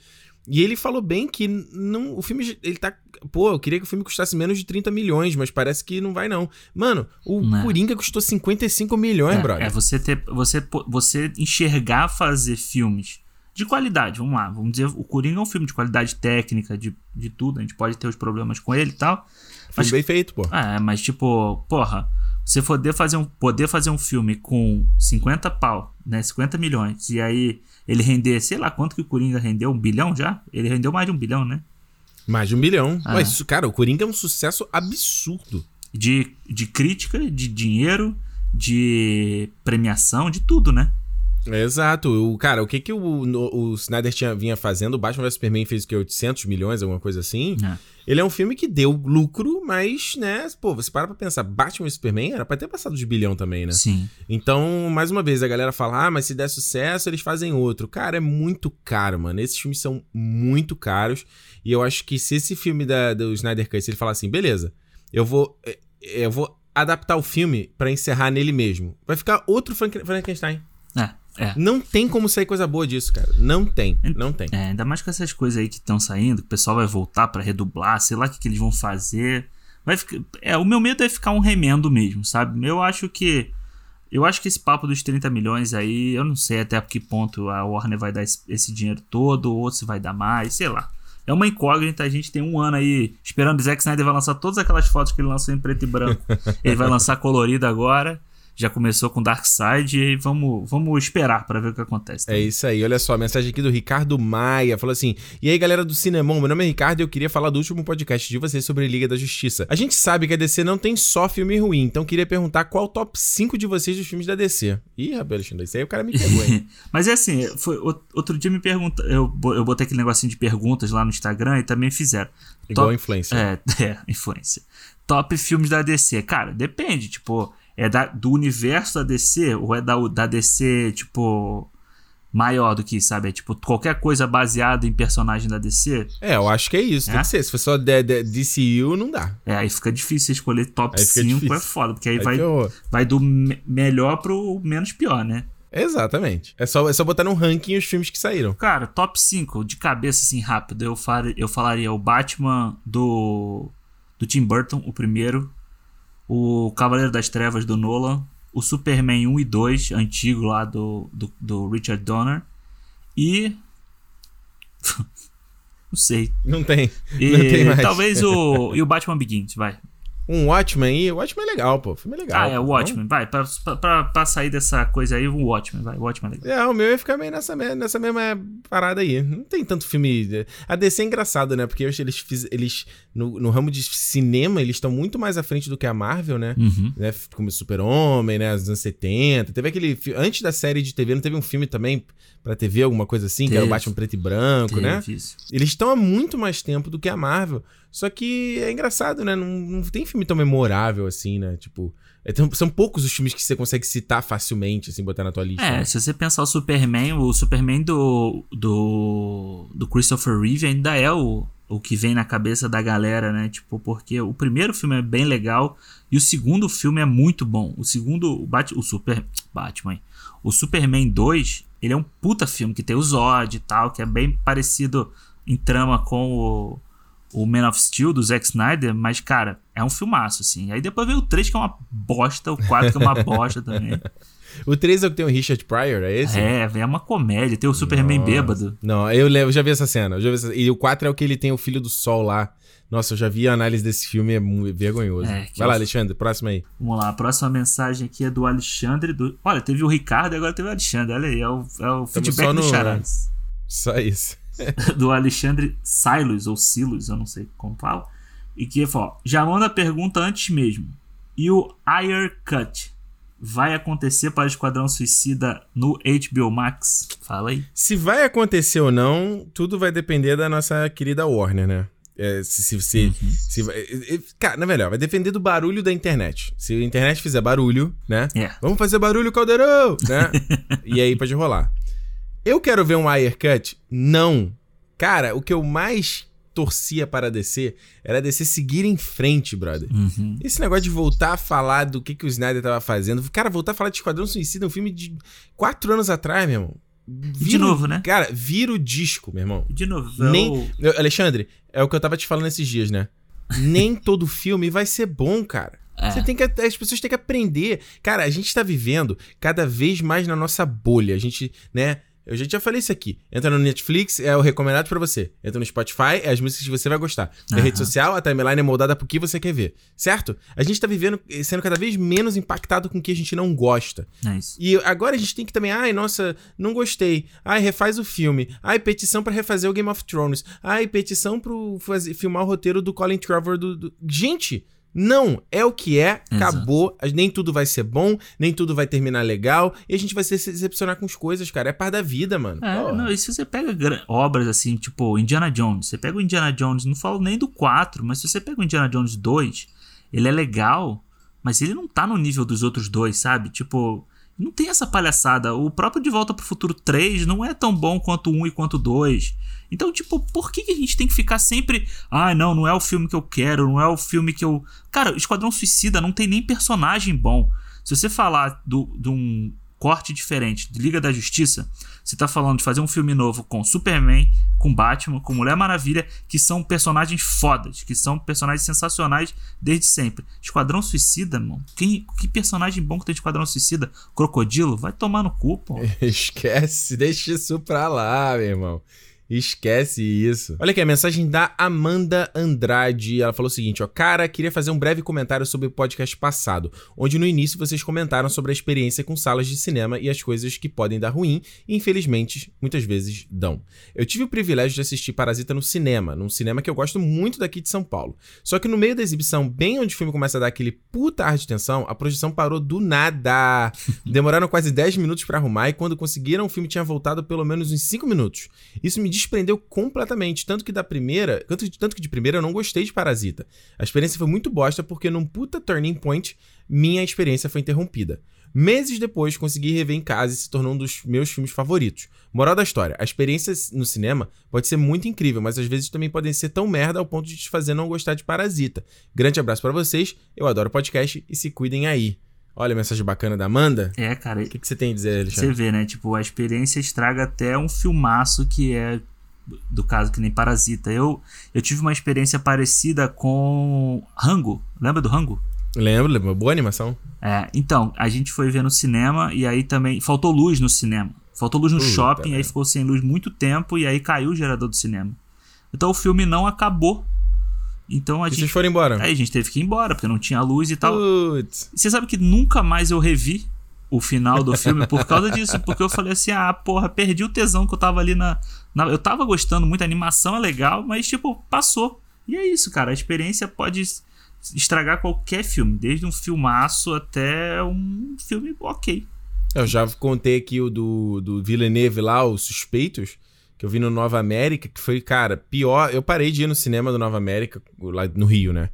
e ele falou bem que não, o filme, ele tá, pô, eu queria que o filme custasse menos de 30 milhões, mas parece que não vai não. Mano, o não. Coringa custou 55 milhões, é, brother. É, você ter, você, você enxergar fazer filmes de qualidade, vamos lá, vamos dizer, o Coringa é um filme de qualidade técnica, de, de tudo, a gente pode ter os problemas com ele e tal. Mas, bem feito, pô. É, mas tipo, porra, você poder fazer um, poder fazer um filme com 50 pau né? 50 milhões. E aí ele render, sei lá quanto que o Coringa rendeu, um bilhão já? Ele rendeu mais de um bilhão, né? Mais de um bilhão. Ah. Mas, cara, o Coringa é um sucesso absurdo. De, de crítica, de dinheiro, de premiação, de tudo, né? Exato. O, cara, o que que o, o, Snyder tinha, vinha fazendo? O Batman vs Superman fez o que? 800 milhões, alguma coisa assim? É. Ele é um filme que deu lucro, mas, né, pô, você para pra pensar, Batman vs Superman era pra ter passado de bilhão também, né? Sim. Então, mais uma vez, a galera fala, ah, mas se der sucesso, eles fazem outro. Cara, é muito caro, mano. Esses filmes são muito caros. E eu acho que se esse filme da, do Snyder Cut, se ele falar assim, beleza, eu vou. Eh, eu vou adaptar o filme para encerrar nele mesmo. Vai ficar outro Frankenstein. É. É. Não tem como sair coisa boa disso, cara. Não tem, não tem. É, ainda mais com essas coisas aí que estão saindo, que o pessoal vai voltar para redublar, sei lá o que, que eles vão fazer. Vai ficar, é, o meu medo é ficar um remendo mesmo, sabe? Eu acho que eu acho que esse papo dos 30 milhões aí, eu não sei até que ponto a Warner vai dar esse, esse dinheiro todo, ou se vai dar mais, sei lá. É uma incógnita, a gente tem um ano aí esperando o Zack Snyder vai lançar todas aquelas fotos que ele lançou em preto e branco. ele vai lançar colorido agora já começou com Dark Side e vamos, vamos esperar para ver o que acontece. Tá? É isso aí, olha só, a mensagem aqui do Ricardo Maia, falou assim: "E aí, galera do Cinemon, meu nome é Ricardo e eu queria falar do último podcast de vocês sobre Liga da Justiça. A gente sabe que a DC não tem só filme ruim, então queria perguntar qual o top 5 de vocês dos filmes da DC". Ih, rapaz, Alexandre, isso aí o cara me pegou, hein? Mas é assim, foi outro dia me pergunta, eu eu botei aquele negocinho de perguntas lá no Instagram e também fizeram. Igual top, influência. É, é, influência. Top filmes da DC. Cara, depende, tipo, é da, do universo da DC ou é da, da DC, tipo, maior do que sabe? É, tipo, qualquer coisa baseada em personagem da DC. É, eu acho que é isso. É? Tem que ser. Se for só de, de, DCU, não dá. É, aí fica difícil escolher top 5, é foda, porque aí, aí vai, vai do me melhor pro menos pior, né? Exatamente. É só, é só botar no ranking os filmes que saíram. Cara, top 5, de cabeça assim, rápido, eu, far, eu falaria o Batman do, do Tim Burton, o primeiro o Cavaleiro das Trevas do Nolan, o Superman 1 e 2, antigo lá do, do, do Richard Donner, e. não sei. Não tem. E não tem mais. talvez o. e o Batman Begins, vai. Um Watchmen aí, o Watchmen é legal, pô. O filme é legal. Ah, é, o Watchmen, vai. Pra, pra, pra, sair dessa coisa aí, o Watchmen, vai. O Watchmen é legal. É, o meu ia ficar meio nessa, nessa mesma parada aí. Não tem tanto filme. A DC é engraçado, né? Porque eles, eles no, no ramo de cinema, eles estão muito mais à frente do que a Marvel, né? Uhum. né? Como Super-Homem, né? Nos anos 70. Teve aquele. Antes da série de TV, não teve um filme também pra TV, alguma coisa assim, teve. que era o Batman preto e branco, teve né? Isso. Eles estão há muito mais tempo do que a Marvel. Só que é engraçado, né? Não, não tem filme tão memorável assim, né? Tipo. É, são poucos os filmes que você consegue citar facilmente, assim, botar na tua lista. É, né? se você pensar o Superman, o Superman do, do, do Christopher Reeve ainda é o, o que vem na cabeça da galera, né? Tipo, porque o primeiro filme é bem legal e o segundo filme é muito bom. O segundo, o, Bat, o Super Batman, o Superman 2, ele é um puta filme que tem o Zod e tal, que é bem parecido em trama com o o Man of Steel do Zack Snyder, mas, cara, é um filmaço, assim. Aí depois veio o 3, que é uma bosta, o 4, que é uma bosta também. O 3 é o que tem o Richard Pryor, é esse? É, é uma comédia, tem o Superman Nossa. bêbado. Não, eu, eu já vi essa cena. Vi essa... E o 4 é o que ele tem o filho do sol lá. Nossa, eu já vi a análise desse filme, é vergonhoso. É, Vai lá, Alexandre, próximo aí. Vamos lá, a próxima mensagem aqui é do Alexandre. Do... Olha, teve o Ricardo e agora teve o Alexandre. Olha aí, é o, é o feedback no... do Charas. Só isso. do Alexandre Silos, ou Silos, eu não sei como fala. E que falou: já manda a pergunta antes mesmo. E o Ayer Cut vai acontecer para o Esquadrão Suicida no HBO Max? Fala aí. Se vai acontecer ou não, tudo vai depender da nossa querida Warner, né? É, se, se, se, uhum. se, cara, na melhor, vai depender do barulho da internet. Se a internet fizer barulho, né? Yeah. Vamos fazer barulho, caldeirão, né? e aí pode rolar. Eu quero ver um Ayer Cut? Não. Cara, o que eu mais torcia para DC era DC seguir em frente, brother. Uhum. Esse negócio de voltar a falar do que, que o Snyder tava fazendo. Cara, voltar a falar de Esquadrão Suicida, um filme de quatro anos atrás, meu irmão. Vira, de novo, né? Cara, vira o disco, meu irmão. De novo. Nem, Alexandre, é o que eu tava te falando esses dias, né? Nem todo filme vai ser bom, cara. É. Você tem que. As pessoas têm que aprender. Cara, a gente tá vivendo cada vez mais na nossa bolha. A gente, né? Eu já, já falei isso aqui. Entra no Netflix, é o recomendado para você. Entra no Spotify, é as músicas que você vai gostar. Na uhum. rede social, a timeline é moldada pro que você quer ver. Certo? A gente tá vivendo, sendo cada vez menos impactado com o que a gente não gosta. É isso. E agora a gente tem que também, ai, nossa, não gostei. Ai, refaz o filme. Ai, petição para refazer o Game of Thrones. Ai, petição pro fazer, filmar o roteiro do Colin Trevor do... do... Gente, não, é o que é, acabou. Exato. Nem tudo vai ser bom, nem tudo vai terminar legal. E a gente vai se decepcionar com as coisas, cara. É par da vida, mano. É, não, e se você pega obras assim, tipo Indiana Jones, você pega o Indiana Jones, não falo nem do 4, mas se você pega o Indiana Jones 2, ele é legal, mas ele não tá no nível dos outros dois, sabe? Tipo, não tem essa palhaçada. O próprio De Volta pro Futuro 3 não é tão bom quanto o 1 e quanto o 2. Então, tipo, por que, a gente tem que ficar sempre. Ah, não, não é o filme que eu quero, não é o filme que eu. Cara, Esquadrão Suicida não tem nem personagem bom. Se você falar de um corte diferente de Liga da Justiça, você tá falando de fazer um filme novo com Superman, com Batman, com Mulher Maravilha, que são personagens fodas, que são personagens sensacionais desde sempre. Esquadrão Suicida, mano. Quem, que personagem bom que tem Esquadrão Suicida? Crocodilo? Vai tomar no cu, pô. Esquece, deixa isso pra lá, meu irmão. Esquece isso. Olha aqui, a mensagem da Amanda Andrade. Ela falou o seguinte, ó. Cara, queria fazer um breve comentário sobre o podcast passado, onde no início vocês comentaram sobre a experiência com salas de cinema e as coisas que podem dar ruim e, infelizmente, muitas vezes dão. Eu tive o privilégio de assistir Parasita no cinema, num cinema que eu gosto muito daqui de São Paulo. Só que no meio da exibição, bem onde o filme começa a dar aquele puta ar de tensão, a projeção parou do nada. Demoraram quase 10 minutos para arrumar e quando conseguiram, o filme tinha voltado pelo menos uns 5 minutos. Isso me desprendeu completamente. Tanto que da primeira. Tanto, tanto que de primeira eu não gostei de Parasita. A experiência foi muito bosta porque num puta turning point, minha experiência foi interrompida. Meses depois, consegui rever em casa e se tornou um dos meus filmes favoritos. Moral da história: a experiência no cinema pode ser muito incrível, mas às vezes também podem ser tão merda ao ponto de te fazer não gostar de Parasita. Grande abraço para vocês, eu adoro podcast e se cuidem aí. Olha a mensagem bacana da Amanda. É, cara. O que, que você tem a dizer, Alexandre? Você vê, né? Tipo, a experiência estraga até um filmaço que é do caso que nem Parasita. Eu, eu tive uma experiência parecida com Rango. Lembra do Rango? Lembro, lembro. Boa animação. É, então, a gente foi ver no cinema e aí também faltou luz no cinema. Faltou luz no Puta shopping, aí ficou sem luz muito tempo e aí caiu o gerador do cinema. Então o filme não acabou. Então a e gente. Vocês foram embora? Aí a gente teve que ir embora, porque não tinha luz e tal. Putz. Você sabe que nunca mais eu revi o final do filme por causa disso. Porque eu falei assim, ah, porra, perdi o tesão que eu tava ali na, na. Eu tava gostando muito, a animação é legal, mas, tipo, passou. E é isso, cara. A experiência pode estragar qualquer filme, desde um filmaço até um filme ok. Eu já contei aqui o do, do Villeneuve lá, Os Suspeitos, que eu vi no Nova América, que foi, cara, pior. Eu parei de ir no cinema do Nova América, lá no Rio, né?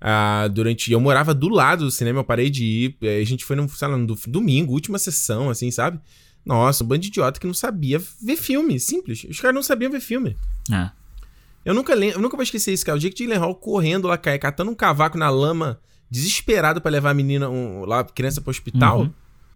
Uh, durante. Eu morava do lado do cinema, eu parei de ir. A gente foi no, sei lá, no domingo, última sessão, assim, sabe? Nossa, um bando de idiota que não sabia ver filme. Simples. Os caras não sabiam ver filme. É. Eu nunca lembro, eu nunca vou esquecer isso, cara. O Jake Gyllenhaal correndo lá, catando um cavaco na lama, desesperado para levar a menina, um, lá, a criança pro hospital. Uhum.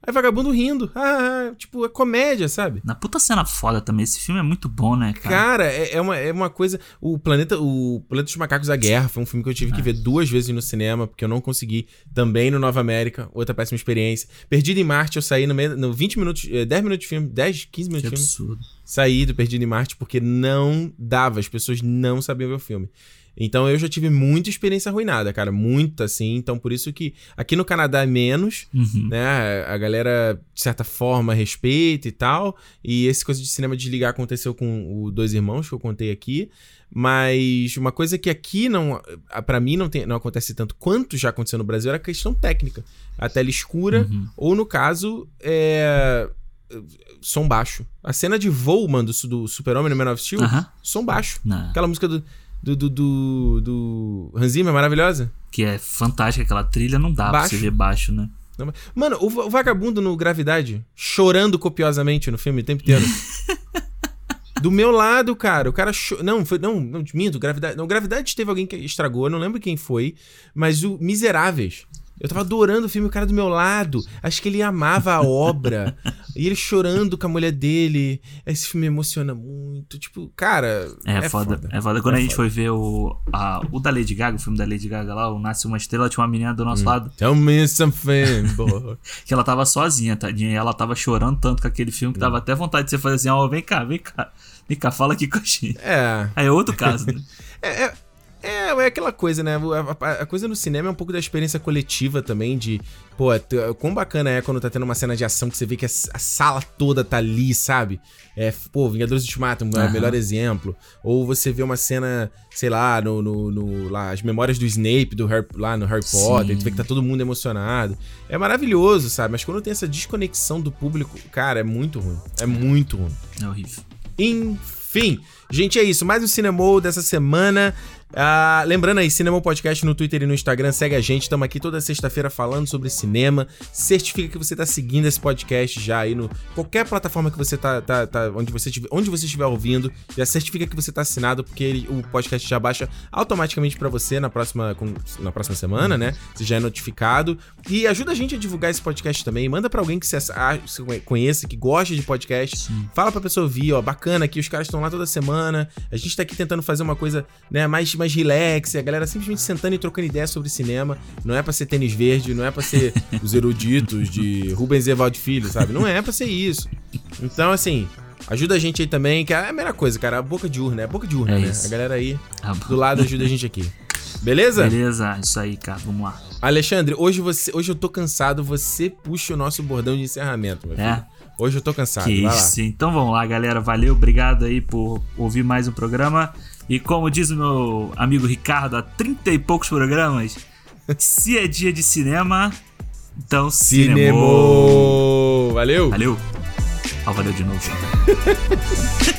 Aí vagabundo rindo. Ah, tipo, é comédia, sabe? Na puta cena foda também. Esse filme é muito bom, né, cara? Cara, é, é, uma, é uma coisa. O Planeta o Planeta dos Macacos da Guerra foi um filme que eu tive é. que ver duas vezes no cinema, porque eu não consegui. Também no Nova América, outra péssima experiência. Perdido em Marte, eu saí no meio. No 20 minutos. 10 eh, minutos de filme, 10, 15 minutos que de filme. Absurdo. Saí do Perdido em Marte porque não dava. As pessoas não sabiam ver o filme. Então eu já tive muita experiência arruinada, cara. Muita, assim. Então por isso que aqui no Canadá é menos, uhum. né? A galera, de certa forma, respeita e tal. E esse coisa de cinema desligar aconteceu com os dois irmãos que eu contei aqui. Mas uma coisa que aqui não. para mim não, tem, não acontece tanto quanto já aconteceu no Brasil era a questão técnica. A tela escura, uhum. ou no caso, é som baixo. A cena de voo, mano, do, do Super-Homem no Man of Steel, uhum. som baixo. Não. Aquela música do do, do, do, do Hans Zimmer, maravilhosa. Que é fantástica, aquela trilha não dá baixo. pra você ver baixo, né? Mano, o, o vagabundo no Gravidade, chorando copiosamente no filme o tempo inteiro. Do meu lado, cara, o cara. Cho... Não, foi. Não, não, minto, gravidade. Não, gravidade teve alguém que estragou, eu não lembro quem foi. Mas o Miseráveis. Eu tava adorando o filme, o cara do meu lado. Acho que ele amava a obra. e ele chorando com a mulher dele. Esse filme emociona muito. Tipo, cara. É, é foda, foda, É foda. Quando é a gente foda. foi ver o, a, o da Lady Gaga, o filme da Lady Gaga lá, o Nasce uma Estrela, tinha uma menina do nosso hum. lado. Tell me something, boy. que ela tava sozinha, tadinha. E ela tava chorando tanto com aquele filme que tava hum. até vontade de você fazer assim: ó, oh, vem cá, vem cá. Vem cá, fala aqui com a gente. É. Aí é outro caso, né? é, é é, é aquela coisa, né? A, a, a, coisa no cinema é um pouco da experiência coletiva também, de. Pô, quão bacana é quando tá tendo uma cena de ação que você vê que a, a sala toda tá ali, sabe? É, pô, Vingadores do Ultimatum é o melhor exemplo. Ou você vê uma cena, sei lá, no, no, no lá, as memórias do Snape do Harry, lá no Harry Potter, tu vê que tá todo mundo emocionado. É maravilhoso, sabe? Mas quando tem essa desconexão do público, cara, é muito ruim. É muito ruim. É horrível. Enfim, gente, é isso. Mais um Cinemol dessa semana. Ah, lembrando aí, Cinema Podcast no Twitter e no Instagram, segue a gente. Estamos aqui toda sexta-feira falando sobre cinema. Certifica que você está seguindo esse podcast já aí no qualquer plataforma que você tá, tá, tá onde você estiver, onde você estiver ouvindo, já certifica que você está assinado porque ele, o podcast já baixa automaticamente para você na próxima com, na próxima semana, né? Você já é notificado e ajuda a gente a divulgar esse podcast também. Manda para alguém que você, você, conheça, que gosta de podcast. Sim. Fala para pessoa ouvir, ó, bacana que os caras estão lá toda semana. A gente está aqui tentando fazer uma coisa, né, mais mais relax, a galera simplesmente sentando e trocando ideias sobre cinema. Não é para ser tênis verde, não é para ser os eruditos de Rubens Evaldo Filho, sabe? Não é para ser isso. Então, assim, ajuda a gente aí também, que é a melhor coisa, cara. A boca de urna, é a boca de urna, é né? Isso. A galera aí do lado ajuda a gente aqui. Beleza? Beleza, isso aí, cara. Vamos lá. Alexandre, hoje, você, hoje eu tô cansado, você puxa o nosso bordão de encerramento, meu filho. É. Hoje eu tô cansado. Que isso. Então vamos lá, galera. Valeu, obrigado aí por ouvir mais um programa. E como diz o meu amigo Ricardo há 30 e poucos programas, se é dia de cinema, então cinema. Valeu! Valeu! Ah, valeu de novo.